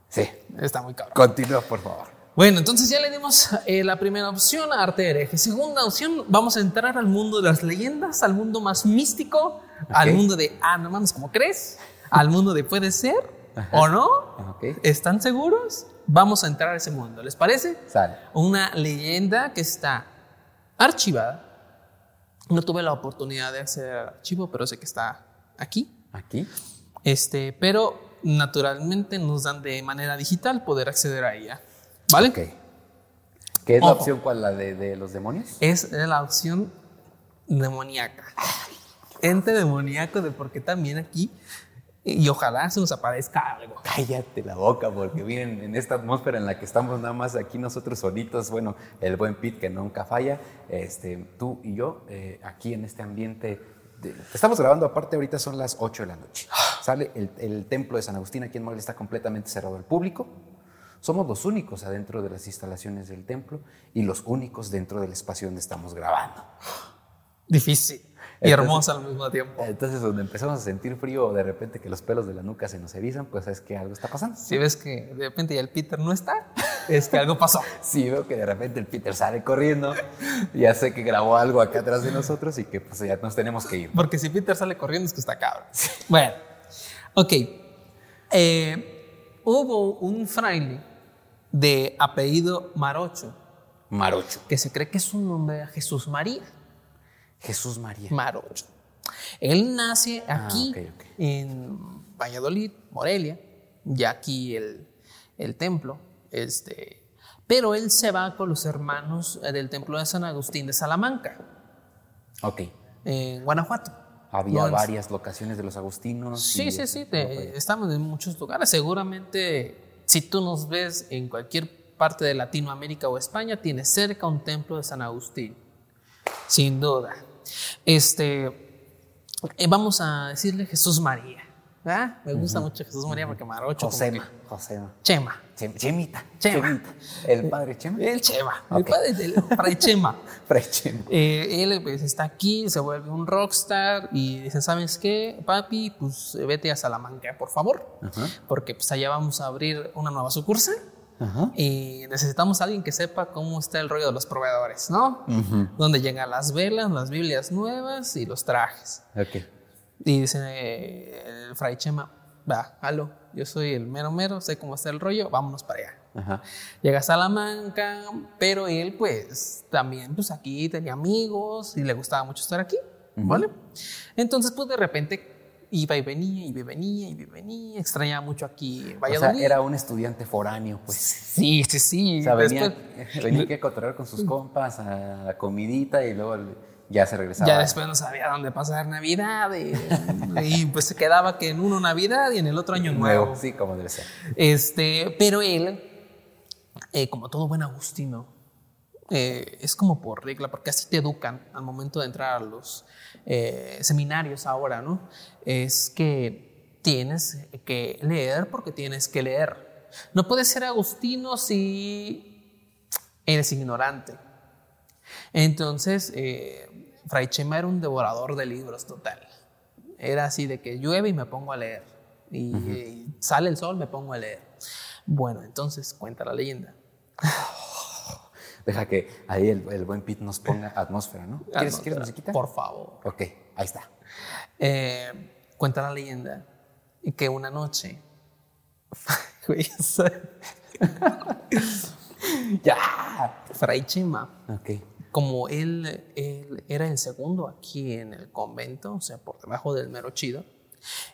[SPEAKER 3] Sí.
[SPEAKER 2] Está muy cabrón.
[SPEAKER 3] Continúa, por favor.
[SPEAKER 2] Bueno, entonces ya le dimos eh, la primera opción a arte hereje. Segunda opción, vamos a entrar al mundo de las leyendas, al mundo más místico, al mundo de, ah, no mames, ¿cómo crees? Al mundo de puede ser o no. ¿Están seguros? Vamos a entrar a ese mundo. ¿Les parece?
[SPEAKER 3] Sale.
[SPEAKER 2] Una leyenda que está archivada No tuve la oportunidad de acceder al archivo, pero sé que está aquí.
[SPEAKER 3] Aquí.
[SPEAKER 2] Este, pero naturalmente nos dan de manera digital poder acceder a ella. ¿Vale?
[SPEAKER 3] Ok. ¿Qué es la opción cuál? ¿La de, de los demonios?
[SPEAKER 2] Es la opción demoníaca. Ente demoníaco de por qué también aquí. Y ojalá se nos aparezca algo.
[SPEAKER 3] Cállate la boca, porque miren, en esta atmósfera en la que estamos nada más aquí nosotros solitos, bueno, el buen Pete que nunca falla, este, tú y yo, eh, aquí en este ambiente. de- estamos grabando, aparte ahorita son las 8 de la noche. Sale el, el templo de San Agustín aquí en Morelia, está completamente cerrado al público. Somos los únicos adentro de las instalaciones del templo y los únicos dentro del espacio donde estamos grabando.
[SPEAKER 2] Difícil y hermosa al mismo tiempo.
[SPEAKER 3] Entonces, donde empezamos a sentir frío o de repente que los pelos de la nuca se nos erizan, pues es que algo está pasando.
[SPEAKER 2] Si ves que de repente ya el Peter no está, es que algo pasó. [LAUGHS]
[SPEAKER 3] Sí, veo que de repente el Peter sale corriendo. Ya sé que grabó algo acá atrás de nosotros y que pues ya nos tenemos que ir.
[SPEAKER 2] Porque si Peter sale corriendo es que está cabrón. Bueno, ok. Eh, hubo un fraile de apellido Marocho
[SPEAKER 3] Marocho.
[SPEAKER 2] que se cree que es un nombre de Jesús María.
[SPEAKER 3] Jesús María.
[SPEAKER 2] Marocho. Él nace
[SPEAKER 3] Ah,
[SPEAKER 2] aquí en Valladolid, Morelia, ya aquí el, el templo, este, pero él se va con los hermanos eh, del templo de San Agustín de Salamanca,
[SPEAKER 3] ok.
[SPEAKER 2] en Guanajuato.
[SPEAKER 3] Había
[SPEAKER 2] No,
[SPEAKER 3] varias locaciones de los agustinos.
[SPEAKER 2] Sí, sí, sí, te- estamos en muchos lugares. Seguramente, si tú nos ves en cualquier parte de Latinoamérica o España, tienes cerca un templo de San Agustín, sin duda. Este, eh, vamos a decirle Jesús María. ¿verdad? Me gusta mucho Jesús María porque Marocho.
[SPEAKER 3] Josema.
[SPEAKER 2] que-
[SPEAKER 3] Josema.
[SPEAKER 2] Chema.
[SPEAKER 3] Chem- Chemita.
[SPEAKER 2] Chema.
[SPEAKER 3] Chemita. El padre Chema.
[SPEAKER 2] El Chema. El padre del Fray Chema. [LAUGHS]
[SPEAKER 3] Fray Chema.
[SPEAKER 2] Eh, él pues, está aquí, se vuelve un rockstar y dice, ¿sabes qué, papi? Pues vete a Salamanca, por favor, porque pues allá vamos a abrir una nueva sucursal
[SPEAKER 3] Ajá.
[SPEAKER 2] y necesitamos a alguien que sepa cómo está el rollo de los proveedores, ¿no?
[SPEAKER 3] Ujú.
[SPEAKER 2] Donde llegan las velas, las Biblias nuevas y los trajes.
[SPEAKER 3] Ok.
[SPEAKER 2] Y dice eh, el Fray Chema, va, halo, yo soy el mero mero, sé cómo está el rollo, vámonos para allá.
[SPEAKER 3] Ajá.
[SPEAKER 2] Llega a Salamanca, pero él pues también pues aquí tenía amigos y le gustaba mucho estar aquí, ¿vale? Entonces pues de repente iba y venía, iba y venía, iba y venía, extrañaba mucho aquí
[SPEAKER 3] O
[SPEAKER 2] Valladolid.
[SPEAKER 3] sea, era un estudiante foráneo, pues.
[SPEAKER 2] Sí, sí, sí.
[SPEAKER 3] O sea, venía,
[SPEAKER 2] Después- [LAUGHS]
[SPEAKER 3] venía a cotorrear con sus compas a la comidita y luego ya se regresaba.
[SPEAKER 2] ya después no sabía dónde pasar Navidad y, [LAUGHS] y, pues se quedaba que en uno Navidad y en el otro año nuevo.
[SPEAKER 3] Nuevo. Sí, como debe ser.
[SPEAKER 2] Este, pero él, eh, como todo buen agustino, eh, es como por regla, porque así te educan al momento de entrar a los eh, seminarios ahora, ¿no? Es que tienes que leer porque tienes que leer. No puedes ser agustino si eres ignorante. Entonces, eh, Fray Chema era un devorador de libros total. Era así de que llueve y me pongo a leer. Y, y sale el sol, me pongo a leer. Bueno, entonces cuenta la leyenda.
[SPEAKER 3] Deja que ahí el, el buen Pete nos ponga atmósfera, ¿no? ¿Quieres, ¿quieres musiquita?
[SPEAKER 2] Por favor.
[SPEAKER 3] Ok, ahí está.
[SPEAKER 2] Eh, cuenta la leyenda que una noche. [LAUGHS] [LAUGHS]
[SPEAKER 3] ¡Ya!
[SPEAKER 2] Fray Chema,
[SPEAKER 3] Ok.
[SPEAKER 2] como él, él era el segundo aquí en el convento, o sea, por debajo del mero chido,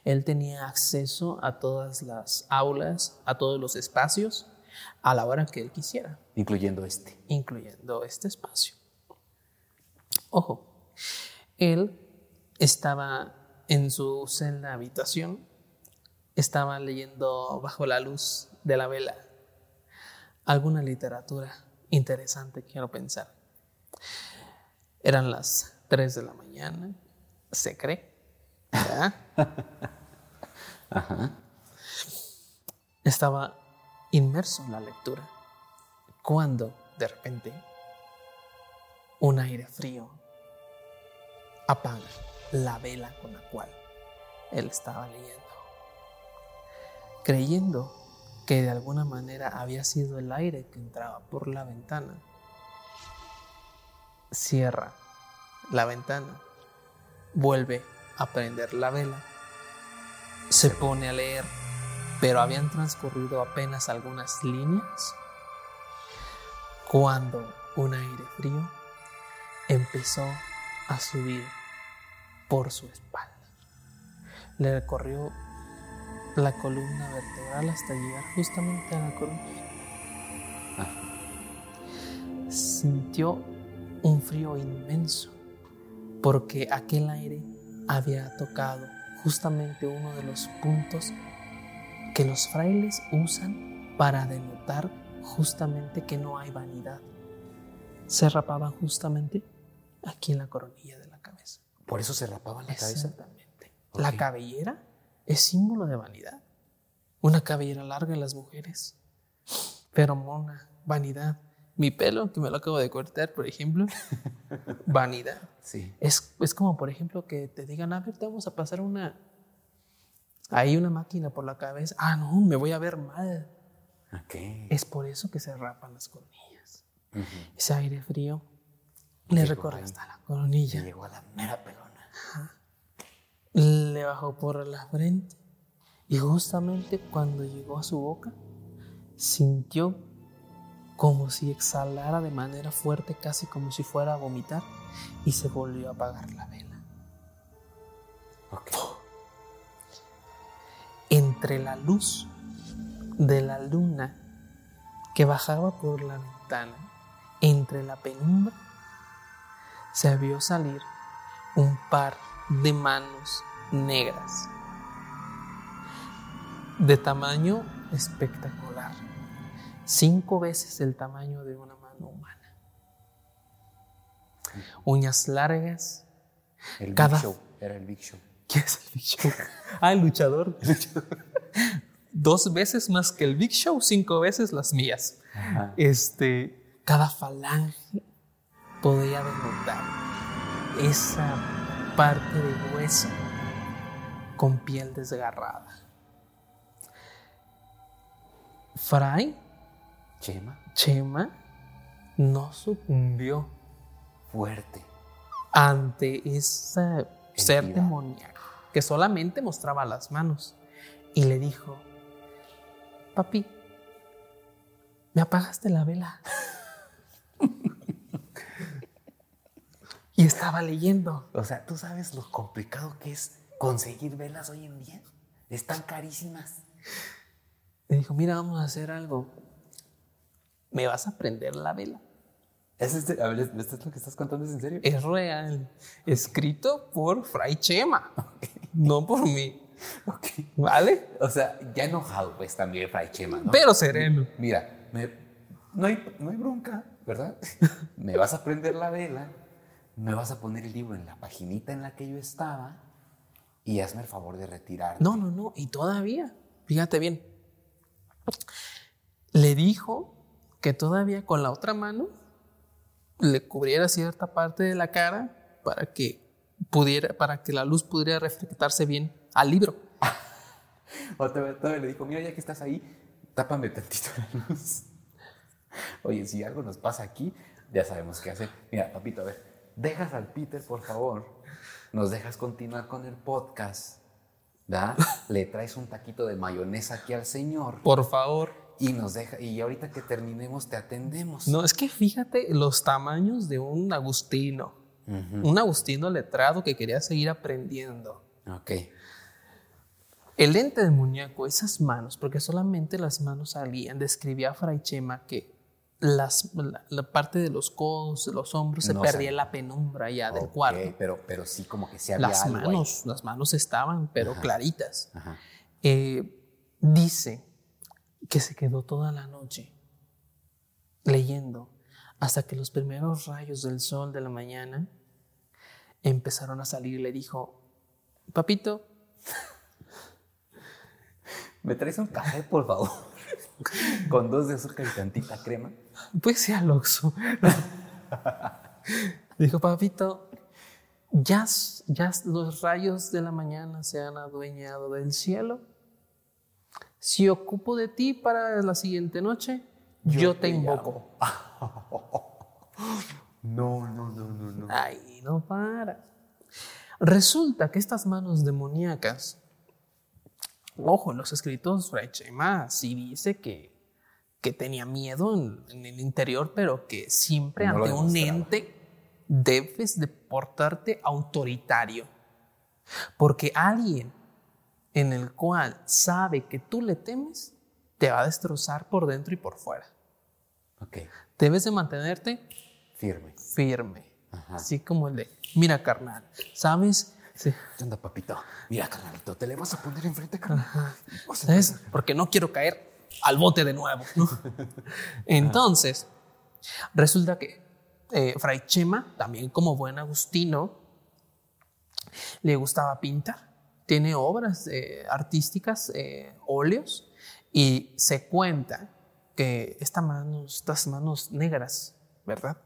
[SPEAKER 2] él tenía acceso a todas las aulas, a todos los espacios, a la hora que él quisiera,
[SPEAKER 3] Incluyendo este.
[SPEAKER 2] incluyendo este espacio. Ojo, él estaba en su celda habitación, estaba leyendo bajo la luz de la vela alguna literatura interesante, quiero pensar. Eran las 3 de la mañana, se cree. ¿verdad? [LAUGHS] Estaba inmerso en la lectura cuando de repente un aire frío apaga la vela con la cual él estaba leyendo, creyendo que de alguna manera había sido el aire que entraba por la ventana. Cierra la ventana, vuelve a prender la vela, se pone a leer, pero habían transcurrido apenas algunas líneas cuando un aire frío empezó a subir por su espalda. Le recorrió la columna vertebral hasta llegar justamente a la coronilla. Sintió un frío inmenso porque aquel aire había tocado justamente uno de los puntos que los frailes usan para denotar justamente que no hay vanidad. Se rapaban justamente aquí en la coronilla de la cabeza.
[SPEAKER 3] Por eso se rapaban la cabeza.
[SPEAKER 2] Exactamente. La cabellera es símbolo de vanidad. Una cabellera larga en las mujeres. Feromona, vanidad. Mi pelo, que me lo acabo de cortar, por ejemplo, [LAUGHS] vanidad.
[SPEAKER 3] Sí.
[SPEAKER 2] Es, es como, por ejemplo, que te digan, a ver, te vamos a pasar una... Hay una máquina por la cabeza. Ah, no, me voy a ver mal.
[SPEAKER 3] Ok.
[SPEAKER 2] Es por eso que se rapan las coronillas.
[SPEAKER 3] Ujú.
[SPEAKER 2] Ese aire frío le recorre hasta la coronilla.
[SPEAKER 3] llegó a la mera pelona.
[SPEAKER 2] Le bajó por la frente. Y justamente cuando llegó a su boca, sintió como si exhalara de manera fuerte, casi como si fuera a vomitar, y se volvió a apagar la vela.
[SPEAKER 3] Ok.
[SPEAKER 2] Entre la luz de la luna que bajaba por la ventana, entre la penumbra, se vio salir un par de manos negras de tamaño espectacular, cinco veces el tamaño de una mano humana. Uñas largas.
[SPEAKER 3] El
[SPEAKER 2] Cada-
[SPEAKER 3] Big Show. Era el Big Show. [LAUGHS]
[SPEAKER 2] ¿Qué es el Big Show? Ah, el luchador. Dos veces más que el Big Show, cinco veces las mías.
[SPEAKER 3] Ajá.
[SPEAKER 2] Este, cada falange podía denotar esa parte de hueso con piel desgarrada. Fray
[SPEAKER 3] Chema.
[SPEAKER 2] Chema no sucumbió
[SPEAKER 3] Fuerte.
[SPEAKER 2] ante ese ser demoníaco que solamente mostraba las manos y le dijo, papi, me apagaste la vela. y estaba leyendo.
[SPEAKER 3] O sea, ¿tú sabes lo complicado que es conseguir velas hoy en día? Están carísimas.
[SPEAKER 2] Le dijo, mira, vamos a hacer algo. ¿Me vas a prender la vela?
[SPEAKER 3] ¿Es este- a ver, ¿esto es lo que estás contando? ¿Es en serio?
[SPEAKER 2] Es real. Escrito por Fray Chema, no por mí. [LAUGHS]
[SPEAKER 3] Ok.
[SPEAKER 2] ¿Vale?
[SPEAKER 3] O sea, ya enojado, pues también Fray Chema, ¿no?
[SPEAKER 2] Pero sereno.
[SPEAKER 3] Mira, me- no, hay, no hay bronca, ¿verdad? [LAUGHS] me vas a prender la vela, me vas a poner el libro en la paginita en la que yo estaba y hazme el favor de retirar.
[SPEAKER 2] No, no, no. Y todavía, fíjate bien, le dijo que todavía con la otra mano le cubriera cierta parte de la cara para que pudiera, para que la luz pudiera reflectarse bien al libro. [LAUGHS]
[SPEAKER 3] Otra vez, le dijo, mira, ya que estás ahí, tápame tantito la luz. [LAUGHS] Oye, si algo nos pasa aquí, ya sabemos qué hacer. Mira, papito, a ver, dejas al Peter, por favor. Nos dejas continuar con el podcast. ¿verdad? [LAUGHS] Le traes un taquito de mayonesa aquí al señor
[SPEAKER 2] Por favor.
[SPEAKER 3] y nos deja y ahorita que terminemos te atendemos.
[SPEAKER 2] No, es que fíjate los tamaños de un agustino. Un agustino letrado que quería seguir aprendiendo.
[SPEAKER 3] Ok.
[SPEAKER 2] El ente demoníaco, esas manos, porque solamente las manos salían, describía a Fray Chema que las, la, la parte de los codos, de los hombros, se
[SPEAKER 3] No
[SPEAKER 2] perdía en la penumbra ya del cuarto.
[SPEAKER 3] Pero, pero sí como que se había
[SPEAKER 2] Las
[SPEAKER 3] algo ahí.
[SPEAKER 2] manos, las manos estaban, pero claritas.
[SPEAKER 3] Ajá.
[SPEAKER 2] Eh, dice que se quedó toda la noche leyendo hasta que los primeros rayos del sol de la mañana empezaron a salir y le dijo, papito,
[SPEAKER 3] ¿Me traes un café, por favor? [LAUGHS] Con dos de azúcar y tantita crema.
[SPEAKER 2] pues sea Loxo. dijo, papito, ya, ya los rayos de la mañana se han adueñado del cielo. Si ocupo de ti para la siguiente noche, yo, te
[SPEAKER 3] te
[SPEAKER 2] invoco. [LAUGHS]
[SPEAKER 3] No, no, no, no, no.
[SPEAKER 2] Ahí no para. Resulta que estas manos demoníacas, ojo, en los escritos Chema sí dice que, que tenía miedo en, en el interior, pero que siempre
[SPEAKER 3] No
[SPEAKER 2] ante un ente debes de portarte autoritario. Porque alguien en el cual sabe que tú le temes, te va a destrozar por dentro y por fuera.
[SPEAKER 3] Ok.
[SPEAKER 2] Debes de mantenerte
[SPEAKER 3] Firme.
[SPEAKER 2] firme. Así como el de, mira carnal, ¿sabes? Sí.
[SPEAKER 3] ¿Qué onda, papito? Mira, carnalito, te le vas a poner enfrente, carnal.
[SPEAKER 2] ¿Sabes? Porque no quiero caer al bote de nuevo. ¿no? [LAUGHS] Entonces, resulta que eh, Fray Chema, también como buen agustino, le gustaba pintar. Tiene obras eh, artísticas, eh, óleos, y se cuenta que esta mano, estas manos negras, ¿verdad?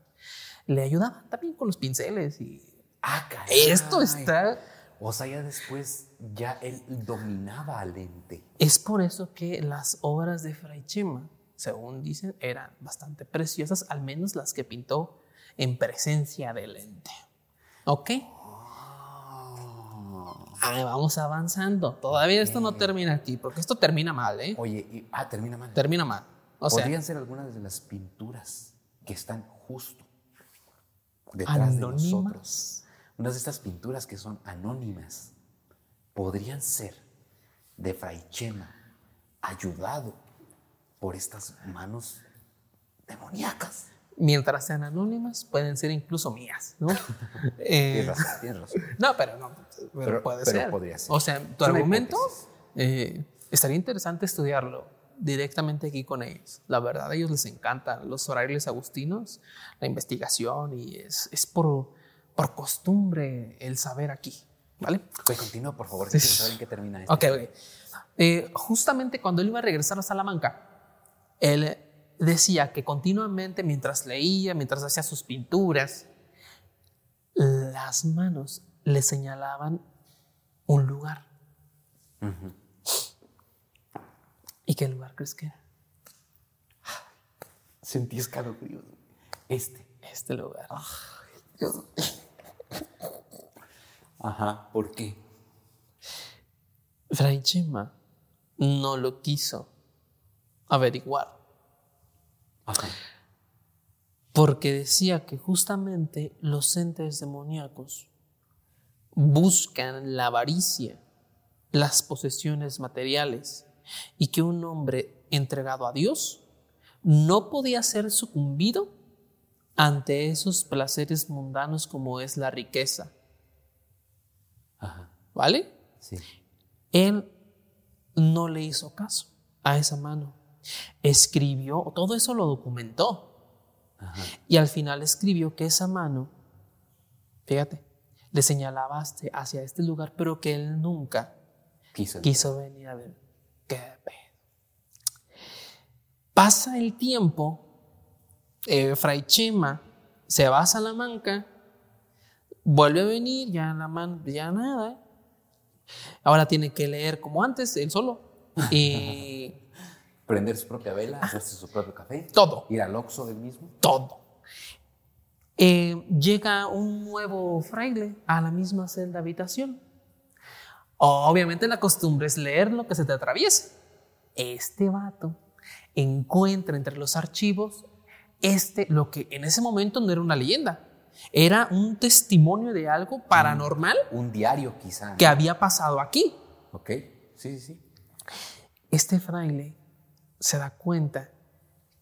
[SPEAKER 2] Le ayudaban también con los pinceles y
[SPEAKER 3] Ah, caray.
[SPEAKER 2] esto está
[SPEAKER 3] O sea, ya después ya él dominaba al ente.
[SPEAKER 2] Es por eso que las obras de Fray Chema, según dicen, eran bastante preciosas, al menos las que pintó en presencia del ente. ¿Ok? Ahí vamos avanzando. Todavía esto no termina aquí, porque esto termina mal, ¿eh?
[SPEAKER 3] Oye, y- ah, termina mal.
[SPEAKER 2] Termina mal. O sea,
[SPEAKER 3] Podrían ser algunas de las pinturas que están justo detrás de nosotros. Unas de estas pinturas que son anónimas podrían ser de Fray Chema, ayudado por estas manos demoníacas.
[SPEAKER 2] mientras sean anónimas, pueden ser incluso mías, ¿no? [LAUGHS] Eh,
[SPEAKER 3] razón, tienes razón.
[SPEAKER 2] No, pero no, pero,
[SPEAKER 3] Pero-
[SPEAKER 2] puede
[SPEAKER 3] pero
[SPEAKER 2] ser.
[SPEAKER 3] podría ser.
[SPEAKER 2] O sea, tu argumento eh, estaría interesante estudiarlo directamente aquí con ellos. La verdad, a ellos les encantan los horarios agustinos, la investigación y es, es por, por costumbre el saber aquí, ¿vale?
[SPEAKER 3] Oye, continúa, por favor.
[SPEAKER 2] Sí.
[SPEAKER 3] Quiero saber en qué termina esto.
[SPEAKER 2] Ok, ok. Eh, justamente cuando él iba a regresar a Salamanca, él decía que continuamente mientras leía, mientras hacía sus pinturas, las manos le señalaban un lugar. ¿Y qué lugar crees que era?
[SPEAKER 3] Sentí escalofríos. Este.
[SPEAKER 2] Este lugar.
[SPEAKER 3] Ajá, ¿por qué?
[SPEAKER 2] Fray Chema no lo quiso averiguar.
[SPEAKER 3] Ajá.
[SPEAKER 2] Porque decía que justamente los entes demoníacos buscan la avaricia, las posesiones materiales, y que un hombre entregado a Dios no podía ser sucumbido ante esos placeres mundanos como es la riqueza.
[SPEAKER 3] Ajá.
[SPEAKER 2] ¿Vale?
[SPEAKER 3] Sí.
[SPEAKER 2] Él no le hizo caso a esa mano. Escribió, todo eso lo documentó. Y al final escribió que esa mano, fíjate, le señalaba hacia- hacia este lugar, pero que él nunca
[SPEAKER 3] Quiso.
[SPEAKER 2] quiso venir a ver qué pedo. Pasa el tiempo, eh, Fray Chema se va a Salamanca, vuelve a venir, ya la mano, ya nada. Ahora tiene que leer como antes, él solo. Y [LAUGHS]
[SPEAKER 3] Prender su propia vela, hacerse su propio café.
[SPEAKER 2] todo.
[SPEAKER 3] Ir al Oxxo del mismo.
[SPEAKER 2] todo. Eh, llega un nuevo fraile a la misma celda habitación. Obviamente la costumbre es leer lo que se te atraviesa. Este vato encuentra entre los archivos este, lo que en ese momento no era una leyenda, era un testimonio de algo paranormal
[SPEAKER 3] Un diario, quizá.
[SPEAKER 2] que había pasado aquí.
[SPEAKER 3] Ok. Sí, sí, sí.
[SPEAKER 2] Este fraile se da cuenta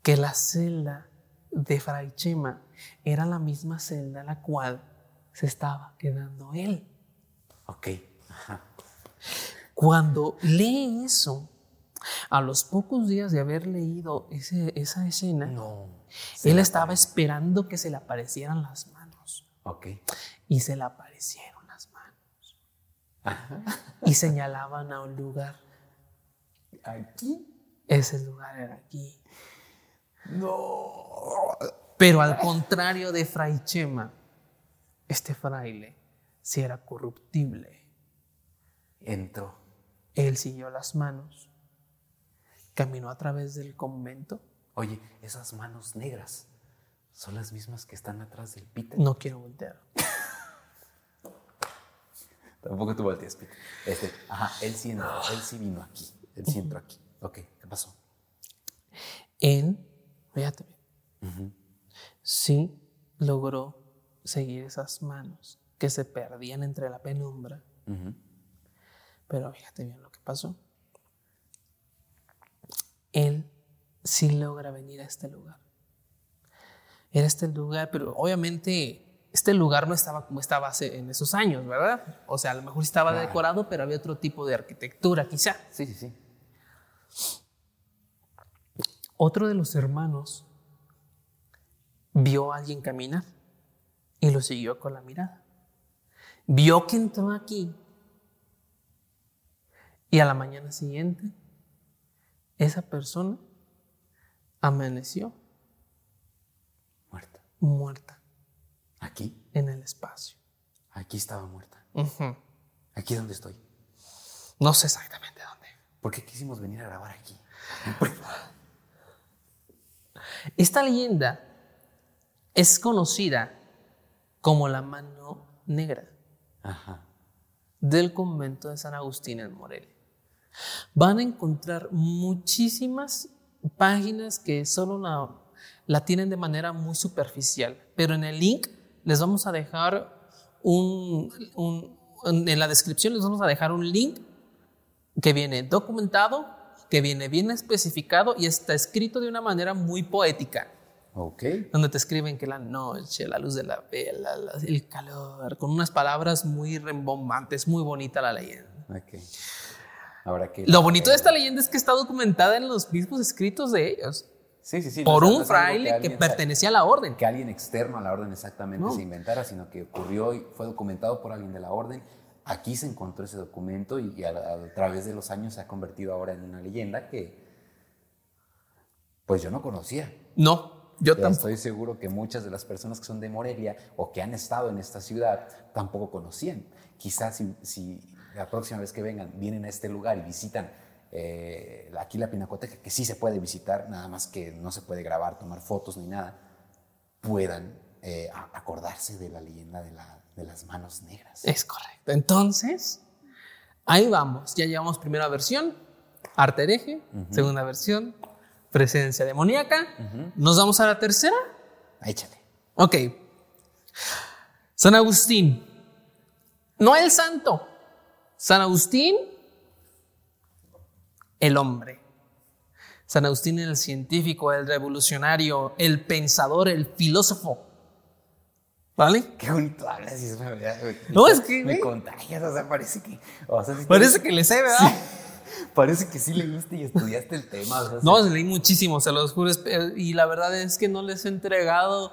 [SPEAKER 2] que la celda de Fray Chema era la misma celda en la cual se estaba quedando él.
[SPEAKER 3] Ok. Ajá.
[SPEAKER 2] Cuando lee eso, a los pocos días de haber leído ese- esa escena,
[SPEAKER 3] No.
[SPEAKER 2] Él estaba esperando que se le aparecieran las manos.
[SPEAKER 3] Ok.
[SPEAKER 2] Y se le aparecieron las manos. Y señalaban a un lugar.
[SPEAKER 3] Aquí.
[SPEAKER 2] Ese lugar era aquí.
[SPEAKER 3] No.
[SPEAKER 2] Pero al contrario de Fray Chema, este fraile sí era corruptible.
[SPEAKER 3] Entró.
[SPEAKER 2] Él siguió las manos, caminó a través del convento.
[SPEAKER 3] Oye, esas manos negras son las mismas que están atrás del Peter.
[SPEAKER 2] No quiero voltear.
[SPEAKER 3] Tampoco tú volteas, Peter. Este, ajá, él sí entró, él sí vino aquí. Él sí entró aquí. Ok, ¿qué pasó?
[SPEAKER 2] Él, fíjate bien, sí logró seguir esas manos que se perdían entre la penumbra. Pero fíjate bien lo que pasó. Él sí logra venir a este lugar. Era este lugar, pero obviamente este lugar no estaba como estaba hace, en esos años, ¿verdad? O sea, a lo mejor estaba decorado, pero había otro tipo de arquitectura, quizá.
[SPEAKER 3] Sí, sí, sí.
[SPEAKER 2] Otro de los hermanos vio a alguien caminar y lo siguió con la mirada. Vio que entró aquí y a la mañana siguiente esa persona amaneció
[SPEAKER 3] Muerta.
[SPEAKER 2] muerta
[SPEAKER 3] ¿Aquí?
[SPEAKER 2] en el espacio.
[SPEAKER 3] Aquí estaba muerta. ¿Aquí donde estoy?
[SPEAKER 2] No sé exactamente dónde.
[SPEAKER 3] ¿Por qué quisimos venir a grabar aquí?
[SPEAKER 2] Esta leyenda es conocida como la mano negra
[SPEAKER 3] Ajá.
[SPEAKER 2] del convento de San Agustín en Morelia. Van a encontrar muchísimas páginas que solo la, la tienen de manera muy superficial, pero en el link les vamos a dejar un, un- en la descripción les vamos a dejar un link que viene documentado, que viene bien especificado y está escrito de una manera muy poética
[SPEAKER 3] Ok.
[SPEAKER 2] donde te escriben que la noche, la luz de la vela, la- el calor, con unas palabras muy rembombantes, muy bonita la leyenda.
[SPEAKER 3] Ok. Ahora que.
[SPEAKER 2] Lo bonito de esta leyenda es que está documentada en los mismos escritos de ellos,
[SPEAKER 3] Sí, sí, sí.
[SPEAKER 2] por
[SPEAKER 3] no
[SPEAKER 2] un fraile que,
[SPEAKER 3] sa-
[SPEAKER 2] pertenecía a la orden.
[SPEAKER 3] que alguien externo a la orden exactamente
[SPEAKER 2] No.
[SPEAKER 3] se inventara, sino que ocurrió y fue documentado por alguien de la orden. Aquí se encontró ese documento y, y a, a través de los años se ha convertido ahora en una leyenda que, pues yo no conocía.
[SPEAKER 2] No, yo tampoco.
[SPEAKER 3] estoy seguro que muchas de las personas que son de Morelia o que han estado en esta ciudad tampoco conocían. Quizás si, si la próxima vez que vengan, vienen a este lugar y visitan eh, aquí la Pinacoteca, que sí se puede visitar, nada más que no se puede grabar, tomar fotos ni nada, puedan eh, acordarse de la leyenda de, la- de las manos negras.
[SPEAKER 2] Es correcto. Entonces, ahí vamos. Ya llevamos primera versión, arte hereje, segunda versión, presencia demoníaca. Nos vamos a la tercera.
[SPEAKER 3] Échale.
[SPEAKER 2] Ok. San Agustín. No el santo. San Agustín, el hombre. San Agustín el científico, el revolucionario, el pensador, el filósofo. ¿Vale?
[SPEAKER 3] Qué bonito hablas es verdad.
[SPEAKER 2] No, es que,
[SPEAKER 3] Me
[SPEAKER 2] güey.
[SPEAKER 3] contagias, o sea, parece que... o sea, sí
[SPEAKER 2] Parece que le sé, ¿verdad? [LAUGHS]
[SPEAKER 3] Parece que sí leíste y estudiaste el tema. o sea,
[SPEAKER 2] No,
[SPEAKER 3] sí.
[SPEAKER 2] leí muchísimo, se los juro. espe- Y la verdad es que no les he entregado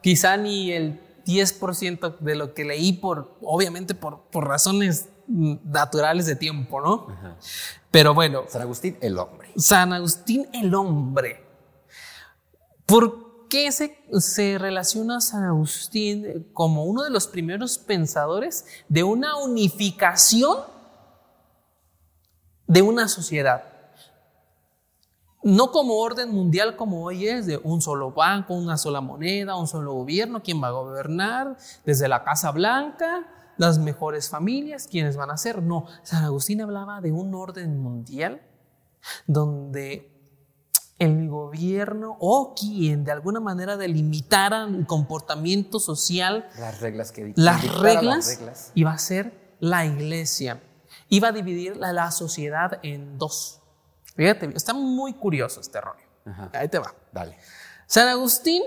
[SPEAKER 2] quizá ni el 10% de lo que leí, por, obviamente por, por razones naturales de tiempo, ¿no? Pero bueno,
[SPEAKER 3] San Agustín, el hombre.
[SPEAKER 2] San Agustín el hombre. ¿Por qué se, se relaciona a San Agustín como uno de los primeros pensadores de una unificación de una sociedad? No como orden mundial como hoy es, de un solo banco, una sola moneda, un solo gobierno, quién va a gobernar, desde la Casa Blanca, las mejores familias, quiénes van a ser. No, San Agustín hablaba de un orden mundial donde el gobierno o quien de alguna manera delimitara el comportamiento social,
[SPEAKER 3] Las reglas que
[SPEAKER 2] las reglas,
[SPEAKER 3] las reglas.
[SPEAKER 2] iba a ser la iglesia. Iba a dividir la, la sociedad en dos. Fíjate, está muy curioso este rollo.
[SPEAKER 3] Ajá.
[SPEAKER 2] Ahí te va.
[SPEAKER 3] Dale.
[SPEAKER 2] San Agustín,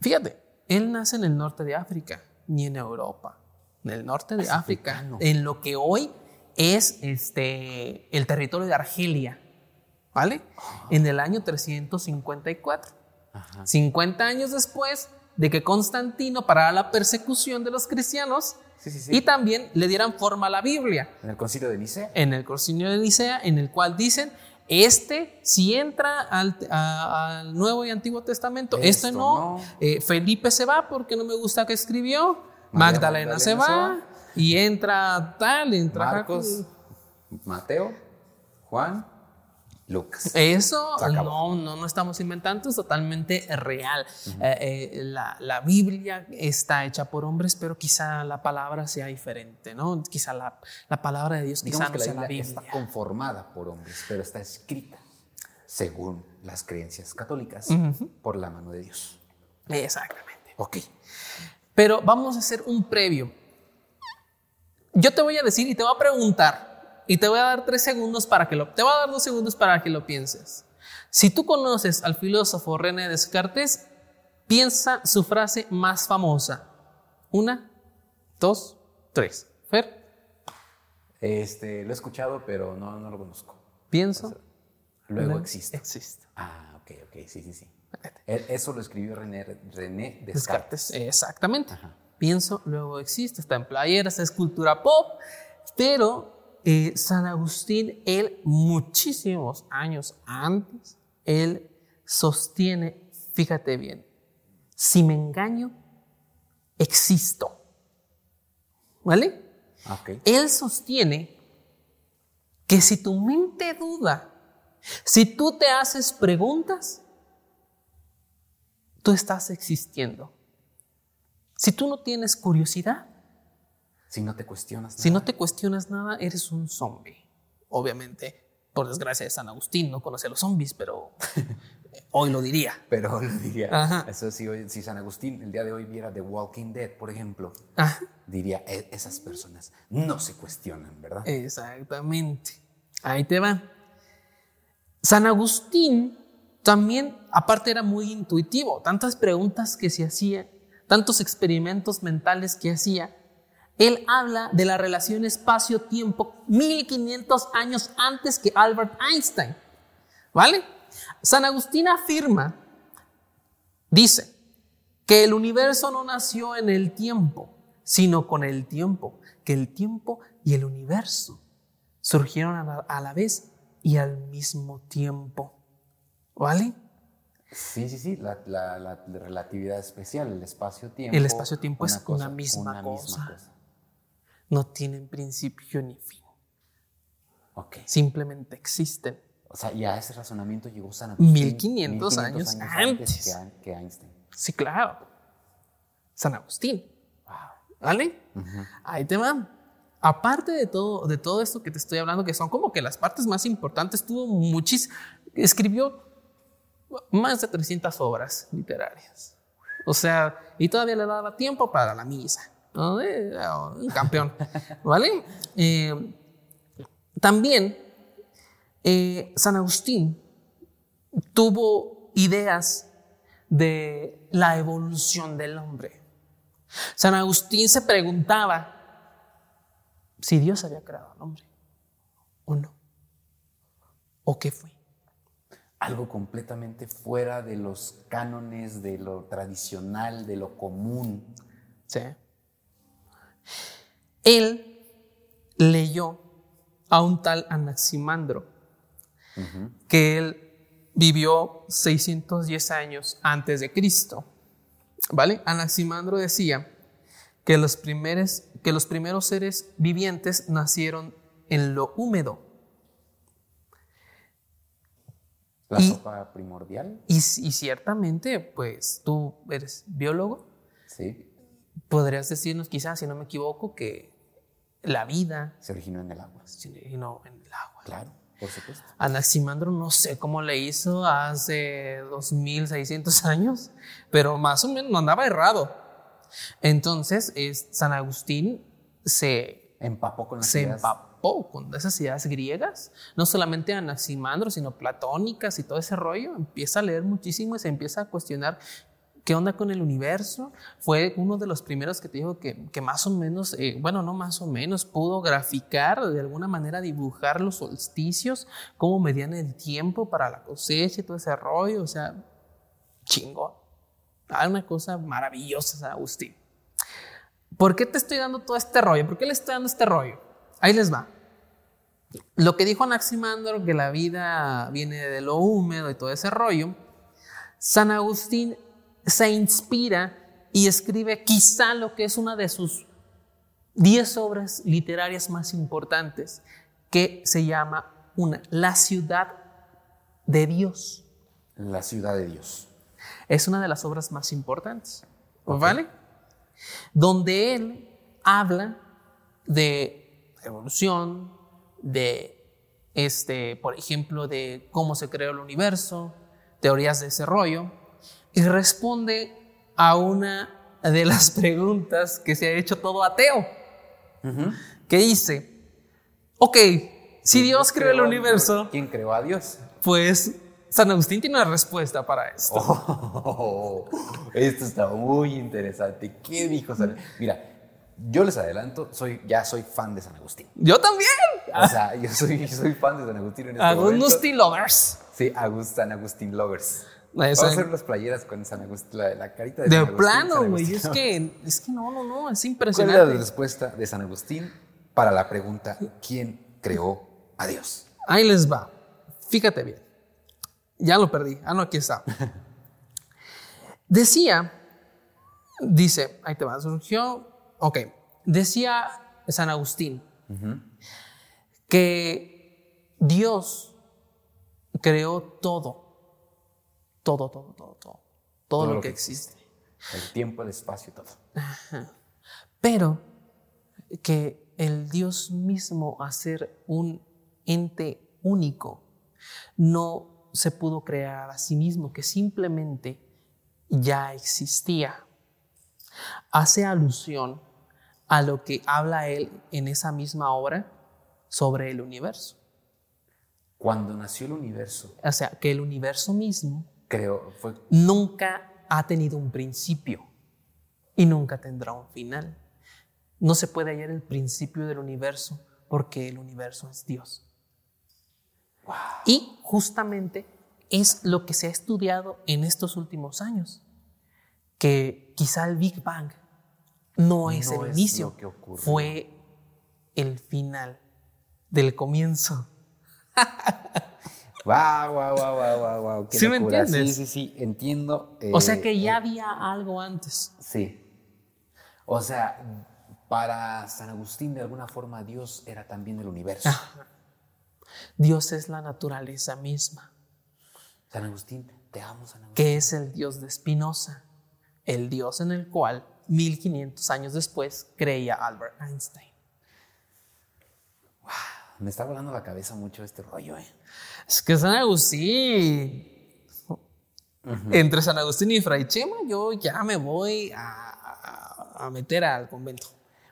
[SPEAKER 2] fíjate, él nace en el norte de África, ni en Europa, en el norte de África, en lo que hoy es este, el territorio de Argelia, ¿vale? En el año 354. 50 años después de que Constantino parara la persecución de los cristianos
[SPEAKER 3] Sí, sí, sí.
[SPEAKER 2] y también le dieran forma a la Biblia
[SPEAKER 3] En el concilio de Nicea.
[SPEAKER 2] en el Concilio de Nicea, en el cual dicen, este si entra al, a- al Nuevo y Antiguo Testamento,
[SPEAKER 3] Esto
[SPEAKER 2] este no,
[SPEAKER 3] no.
[SPEAKER 2] Eh, Felipe se va porque no me gusta que escribió,
[SPEAKER 3] María
[SPEAKER 2] Magdalena, se, va,
[SPEAKER 3] Magdalena
[SPEAKER 2] y entra tal, entra
[SPEAKER 3] Marcos, Mateo, Juan, Lucas.
[SPEAKER 2] Eso no, no, no estamos inventando, es totalmente real. Eh, eh, la, la Biblia está hecha por hombres, pero quizá la palabra sea diferente, ¿no? Quizá la, la palabra de Dios
[SPEAKER 3] Digamos
[SPEAKER 2] quizá no sea la
[SPEAKER 3] Biblia
[SPEAKER 2] Biblia.
[SPEAKER 3] está conformada por hombres, pero está escrita según las creencias católicas por la mano de Dios.
[SPEAKER 2] Exactamente.
[SPEAKER 3] Ok.
[SPEAKER 2] Pero vamos a hacer un previo. Yo te voy a decir y te voy a preguntar y te voy a dar tres segundos para que lo, te voy a dar dos segundos para que lo pienses. Si tú conoces al filósofo René Descartes, piensa su frase más famosa. Una, dos, tres. Fer.
[SPEAKER 3] Este, lo he escuchado, pero no, no lo conozco.
[SPEAKER 2] Pienso.
[SPEAKER 3] Luego existe.
[SPEAKER 2] Existe.
[SPEAKER 3] Ah, ok, ok, sí, sí, sí. Eso lo escribió René, René Descartes.
[SPEAKER 2] Descartes. Exactamente. Pienso, luego existe. Está en playeras, es cultura pop. Pero eh, San Agustín, él, muchísimos años antes, él sostiene, fíjate bien, si me engaño, existo. ¿Vale?
[SPEAKER 3] Ah, Ok.
[SPEAKER 2] Él sostiene que si tu mente duda, si tú te haces preguntas, tú estás existiendo. Si tú no tienes curiosidad,
[SPEAKER 3] Si no te cuestionas.
[SPEAKER 2] si
[SPEAKER 3] nada.
[SPEAKER 2] no te cuestionas nada, eres un zombie. Obviamente, por desgracia de San Agustín, no conoce a los zombies, pero [LAUGHS] hoy lo diría.
[SPEAKER 3] Pero lo diría.
[SPEAKER 2] Ajá.
[SPEAKER 3] Eso sí, hoy- si San Agustín el día de hoy viera The Walking Dead, por ejemplo, diría, "E- esas personas no se cuestionan, ¿verdad?
[SPEAKER 2] Exactamente. Ahí te va. San Agustín también, aparte, era muy intuitivo. Tantas preguntas que se hacía, tantos experimentos mentales que hacía. Él habla de la relación espacio-tiempo 1500 años antes que Albert Einstein. ¿Vale? San Agustín afirma, dice, que el universo no nació en el tiempo, sino con el tiempo, que el tiempo y el universo surgieron a la, a la vez y al mismo tiempo. ¿Vale?
[SPEAKER 3] Sí, sí, sí, la, la- la relatividad especial, el espacio-tiempo.
[SPEAKER 2] El espacio-tiempo es una misma
[SPEAKER 3] una
[SPEAKER 2] cosa. No tienen principio ni fin,
[SPEAKER 3] Ok.
[SPEAKER 2] simplemente existen.
[SPEAKER 3] O sea, y a ese razonamiento llegó San Agustín.
[SPEAKER 2] 1500 años antes.
[SPEAKER 3] que, Einstein.
[SPEAKER 2] Sí, claro. San Agustín. ¿Vale? Ahí te va. Aparte de todo, de todo esto que te estoy hablando, que son como que las partes más importantes, tuvo muchísimo. Escribió más de 300 obras literarias. O sea, y todavía le daba tiempo para la misa. ¿no? Eh, Un campeón. [LAUGHS] ¿Vale? Eh, también eh, San Agustín tuvo ideas de la evolución del hombre. San Agustín se preguntaba si Dios había creado al hombre o no. ¿O qué fue?
[SPEAKER 3] Algo completamente fuera de los cánones, de lo tradicional, de lo común.
[SPEAKER 2] Sí. Él leyó a un tal Anaximandro, que él vivió 610 años antes de Cristo. ¿Vale? Anaximandro decía que los, primeros, que los primeros seres vivientes nacieron en lo húmedo
[SPEAKER 3] La
[SPEAKER 2] Y-
[SPEAKER 3] sopa primordial,
[SPEAKER 2] y, y ciertamente, pues tú eres biólogo,
[SPEAKER 3] sí,
[SPEAKER 2] podrías decirnos quizás, si no me equivoco, que la vida
[SPEAKER 3] se originó en el agua.
[SPEAKER 2] se originó en el agua.
[SPEAKER 3] Claro, por supuesto.
[SPEAKER 2] Anaximandro no sé cómo le hizo hace 2600 años, pero más o menos no andaba errado. Entonces, es- San Agustín se,
[SPEAKER 3] Empapó con las
[SPEAKER 2] se
[SPEAKER 3] ideas.
[SPEAKER 2] empapó con esas ideas griegas, no solamente Anaximandro, sino platónicas y todo ese rollo. Empieza a leer muchísimo y se empieza a cuestionar qué onda con el universo. Fue uno de los primeros que te dijo que, más o menos, eh, bueno, no más o menos, pudo graficar, de alguna manera dibujar los solsticios, cómo medían el tiempo para la cosecha y todo ese rollo. O sea, chingón. Ah, una cosa maravillosa, Agustín. ¿Por qué te estoy dando todo este rollo? ¿Por qué le estoy dando este rollo? Ahí les va. Lo que dijo Anaximandro, que la vida viene de lo húmedo y todo ese rollo, San Agustín se inspira y escribe quizá lo que es una de sus 10 obras literarias más importantes, que se llama una, La ciudad de Dios.
[SPEAKER 3] La ciudad de Dios.
[SPEAKER 2] Es una de las obras más importantes, ¿vale? Donde él habla de evolución, de, este, por ejemplo, de cómo se creó el universo, teorías de ese rollo, y responde a una de las [LAUGHS] preguntas que se ha hecho todo ateo. Que dice, ok, si Dios creó el universo,
[SPEAKER 3] ¿Quién creó a Dios?
[SPEAKER 2] pues San Agustín tiene una respuesta para esto. [LAUGHS]
[SPEAKER 3] Oh, esto está muy interesante. ¿Qué dijo San Mira, yo les adelanto, soy, ya soy fan de San Agustín.
[SPEAKER 2] Yo también.
[SPEAKER 3] O sea, yo soy, soy fan de San Agustín en este momento.
[SPEAKER 2] Agustín Lovers.
[SPEAKER 3] Sí, Agust- San Agustín Lovers. Vamos a hacer unas playeras con San Agustín, la, la carita de,
[SPEAKER 2] De
[SPEAKER 3] San Agustín,
[SPEAKER 2] plano,
[SPEAKER 3] San
[SPEAKER 2] güey. Es que, es que no, no, no, es
[SPEAKER 3] ¿Cuál es la
[SPEAKER 2] impresionante.
[SPEAKER 3] respuesta de San Agustín para la pregunta ¿Quién creó a Dios?
[SPEAKER 2] Ahí les va. Fíjate bien. Ya lo perdí. Ah, no, aquí está. [LAUGHS] Decía, dice, ahí te va, surgió, ok, decía San Agustín que Dios creó todo, todo, todo, todo, todo, todo, lo, que existe.
[SPEAKER 3] El tiempo, el espacio, todo.
[SPEAKER 2] Pero que el Dios mismo, a ser un ente único, no se pudo crear a sí mismo, que simplemente ya existía. Hace alusión a lo que habla él en esa misma obra sobre el universo.
[SPEAKER 3] Cuando nació el universo,
[SPEAKER 2] O sea, que el universo mismo
[SPEAKER 3] creó, fue
[SPEAKER 2] nunca ha tenido un principio y nunca tendrá un final. No se puede hallar el principio del universo porque el universo es Dios. Y justamente es lo que se ha estudiado en estos últimos años, que quizá el Big Bang no es
[SPEAKER 3] No
[SPEAKER 2] el
[SPEAKER 3] es
[SPEAKER 2] inicio, fue el final del comienzo.
[SPEAKER 3] Wow, wow, wow, wow, wow,
[SPEAKER 2] ¿Sí me entiendes?
[SPEAKER 3] Sí, sí, sí, entiendo.
[SPEAKER 2] O
[SPEAKER 3] eh,
[SPEAKER 2] sea que ya
[SPEAKER 3] eh,
[SPEAKER 2] había algo antes.
[SPEAKER 3] sí. O sea, para San Agustín, de alguna forma, Dios era también el universo.
[SPEAKER 2] Dios es la naturaleza misma.
[SPEAKER 3] San Agustín, te amo, San Agustín.
[SPEAKER 2] que es el Dios de Spinoza, el Dios en el cual 1500 años después creía Albert Einstein.
[SPEAKER 3] Me está volando la cabeza mucho este rollo, ¿eh?
[SPEAKER 2] Es que San Agustín, entre San Agustín y Fray Chema, yo ya me voy a, a- a meter al convento.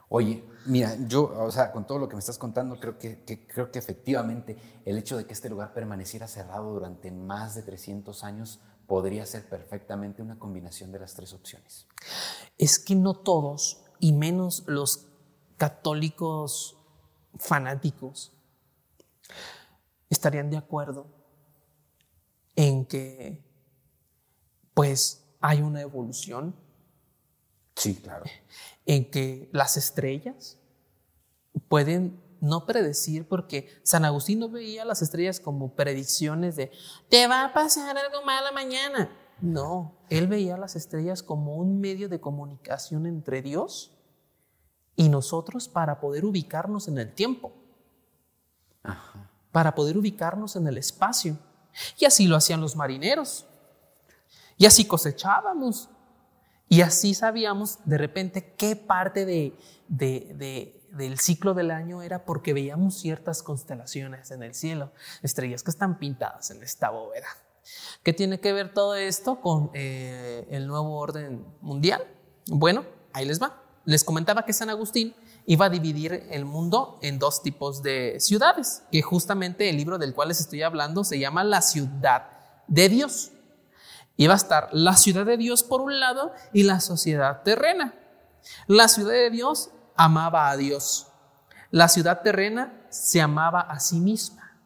[SPEAKER 3] Oye, mira, yo, o sea, con todo lo que me estás contando, creo que, que- creo que efectivamente el hecho de que este lugar permaneciera cerrado durante más de 300 años podría ser perfectamente una combinación de las tres opciones.
[SPEAKER 2] Es que no todos, y menos los católicos fanáticos, estarían de acuerdo en que pues hay una evolución,
[SPEAKER 3] Sí, claro.
[SPEAKER 2] en que las estrellas pueden no predecir porque San Agustín no veía las estrellas como predicciones de te va a pasar algo malo mañana. No, él veía las estrellas como un medio de comunicación entre Dios y nosotros para poder ubicarnos en el tiempo, para poder ubicarnos en el espacio. Y así lo hacían los marineros. Y así cosechábamos. Y así sabíamos de repente qué parte de, de- de- del ciclo del año era porque veíamos ciertas constelaciones en el cielo, estrellas que están pintadas en esta bóveda. ¿Qué tiene que ver todo esto con eh, el nuevo orden mundial? Bueno, ahí les va. Les comentaba que San Agustín iba a dividir el mundo en dos tipos de ciudades, que justamente el libro del cual les estoy hablando se llama La ciudad de Dios. Iba a estar la ciudad de Dios por un lado y la sociedad terrena. La ciudad de Dios amaba a Dios. La ciudad terrena se amaba a sí misma.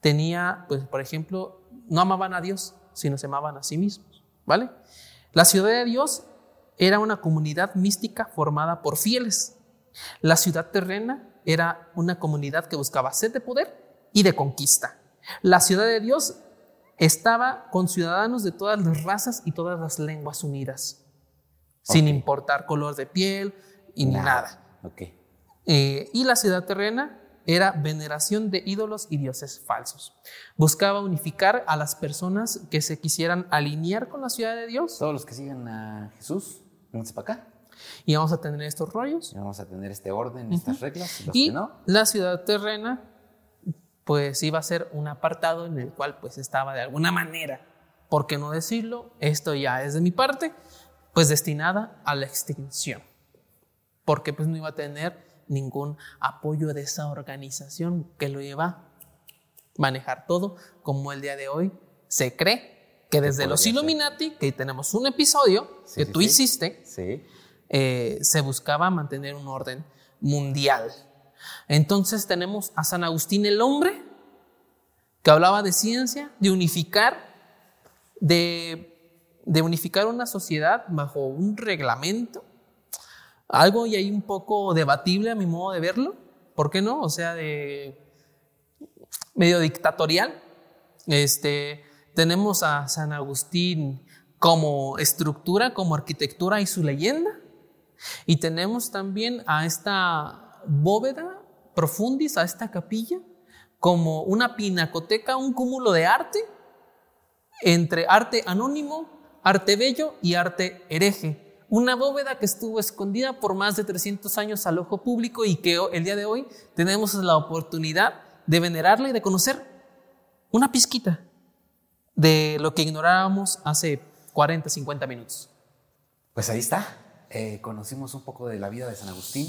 [SPEAKER 2] Tenía, pues, por ejemplo, no amaban a Dios, sino se amaban a sí mismos. ¿Vale? La ciudad de Dios era una comunidad mística formada por fieles. La ciudad terrena era una comunidad que buscaba sed de poder y de conquista. La ciudad de Dios estaba con ciudadanos de todas las razas y todas las lenguas unidas, sin importar color de piel y ni nada. Eh, y la ciudad terrena era veneración de ídolos y dioses falsos. Buscaba unificar a las personas que se quisieran alinear con la ciudad de Dios
[SPEAKER 3] Todos los que sigan a Jesús, vénganse para acá.
[SPEAKER 2] y vamos a tener estos rollos.
[SPEAKER 3] Y vamos a tener este orden, estas reglas. y Los
[SPEAKER 2] Y
[SPEAKER 3] que no,
[SPEAKER 2] la ciudad terrena, pues iba a ser un apartado en el cual pues estaba de alguna manera, por qué no decirlo, esto ya es de mi parte, pues destinada a la extinción, porque pues no iba a tener ningún apoyo de esa organización que lo iba a manejar todo, como el día de hoy se cree que desde los Illuminati, que tenemos un episodio que tú hiciste, eh, se buscaba mantener un orden mundial. Entonces tenemos a San Agustín el hombre, que hablaba de ciencia, de unificar, de, de unificar una sociedad bajo un reglamento, algo y ahí un poco debatible a mi modo de verlo, ¿por qué no? O sea, de medio dictatorial. Este, tenemos a San Agustín como estructura, como arquitectura y su leyenda. Y tenemos también a esta bóveda profundis, a esta capilla, como una pinacoteca, un cúmulo de arte entre arte anónimo, arte bello y arte hereje. Una bóveda que estuvo escondida por más de 300 años al ojo público y que el día de hoy tenemos la oportunidad de venerarla y de conocer una pizquita de lo que ignorábamos hace 40, 50 minutos.
[SPEAKER 3] Pues ahí está. Eh, conocimos un poco de la vida de San Agustín,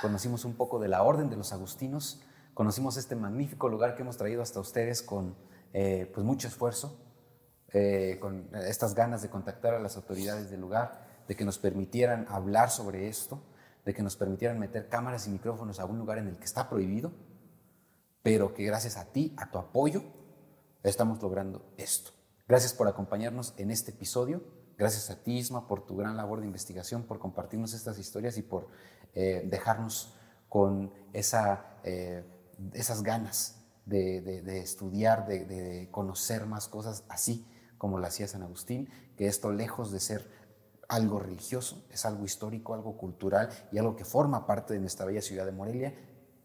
[SPEAKER 3] conocimos un poco de la orden de los agustinos, conocimos este magnífico lugar que hemos traído hasta ustedes con eh, pues mucho esfuerzo, eh, con estas ganas de contactar a las autoridades del lugar, de que nos permitieran hablar sobre esto, de que nos permitieran meter cámaras y micrófonos a un lugar en el que está prohibido, pero que gracias a ti, a tu apoyo, estamos logrando esto. Gracias por acompañarnos en este episodio. Gracias a ti, Isma, por tu gran labor de investigación, por compartirnos estas historias y por eh, dejarnos con esa, eh, esas ganas de, estudiar, de, de, conocer más cosas, así como lo hacía San Agustín, que esto lejos de ser algo religioso, es algo histórico, algo cultural y algo que forma parte de nuestra bella ciudad de Morelia.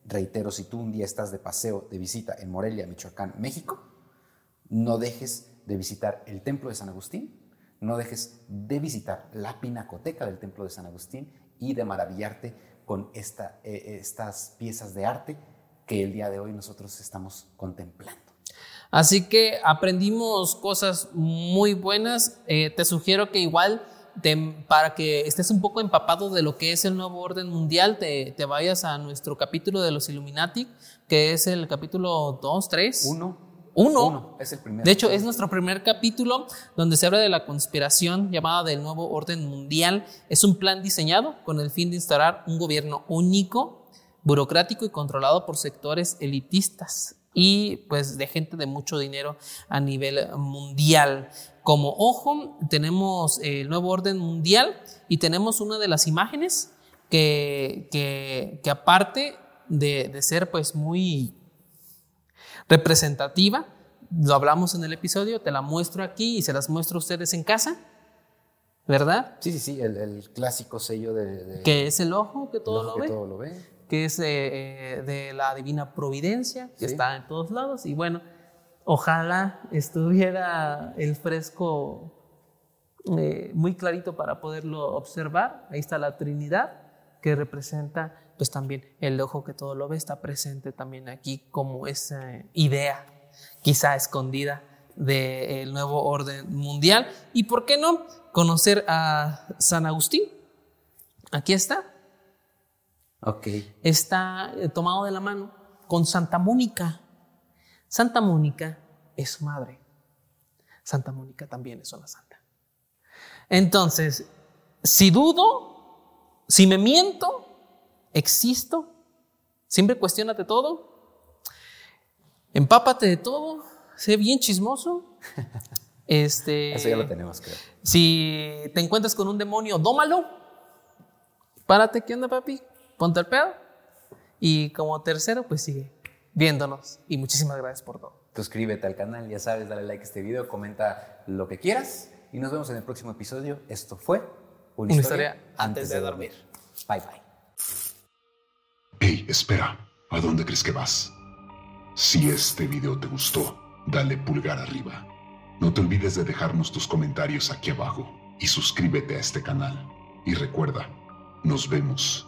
[SPEAKER 3] Reitero, si tú un día estás de paseo, de visita en Morelia, Michoacán, México, no dejes de visitar el templo de San Agustín, no dejes de visitar la pinacoteca del templo de San Agustín y de maravillarte con eh, estas piezas de arte que el día de hoy nosotros estamos contemplando.
[SPEAKER 2] Así que aprendimos cosas muy buenas. Eh, te sugiero que igual para que estés un poco empapado de lo que es el nuevo orden mundial, te, te vayas a nuestro capítulo de los Illuminati, que es el capítulo 2, 3.
[SPEAKER 3] 1.
[SPEAKER 2] Uno.
[SPEAKER 3] es el primero.
[SPEAKER 2] De hecho, es nuestro primer capítulo donde se habla de la conspiración llamada del nuevo orden mundial. Es un plan diseñado con el fin de instaurar un gobierno único, burocrático y controlado por sectores elitistas y pues de gente de mucho dinero a nivel mundial. Como ojo, tenemos el nuevo orden mundial y tenemos una de las imágenes que, que, aparte de, de, ser pues muy representativa, lo hablamos en el episodio, te la muestro aquí y se las muestro a ustedes en casa, ¿verdad?
[SPEAKER 3] Sí, sí, sí, el, clásico sello de,
[SPEAKER 2] Que es el ojo que todo, lo,
[SPEAKER 3] que
[SPEAKER 2] ve,
[SPEAKER 3] todo lo ve.
[SPEAKER 2] Que es eh, de la divina providencia, que está en todos lados. Y bueno, Ojalá estuviera el fresco eh, muy clarito para poderlo observar. Ahí está la Trinidad que representa pues también el ojo que todo lo ve está presente también aquí como esa idea quizá escondida del nuevo orden mundial. ¿Y por qué no conocer a San Agustín? Aquí está.
[SPEAKER 3] Ok.
[SPEAKER 2] Está eh, tomado de la mano con Santa Mónica. Santa Mónica es su madre. Santa Mónica también es una santa. Entonces, si dudo, si me miento, existo, siempre cuestionate todo, empápate de todo, sé bien chismoso. [LAUGHS] Este,
[SPEAKER 3] Eso ya lo tenemos, creo.
[SPEAKER 2] Si te encuentras con un demonio, dómalo. Párate, ¿qué onda, papi? Ponte el pedo. Y como tercero, pues sigue viéndonos y muchísimas gracias por todo.
[SPEAKER 3] Suscríbete al canal, ya sabes, dale like a este video, comenta lo que quieras y nos vemos en el próximo episodio. Esto fue
[SPEAKER 2] Una, historia, antes de dormir.
[SPEAKER 3] Bye bye.
[SPEAKER 5] Hey, espera, ¿a dónde crees que vas? Si este video te gustó, dale pulgar arriba. No te olvides de dejarnos tus comentarios aquí abajo y suscríbete a este canal. Y recuerda, nos vemos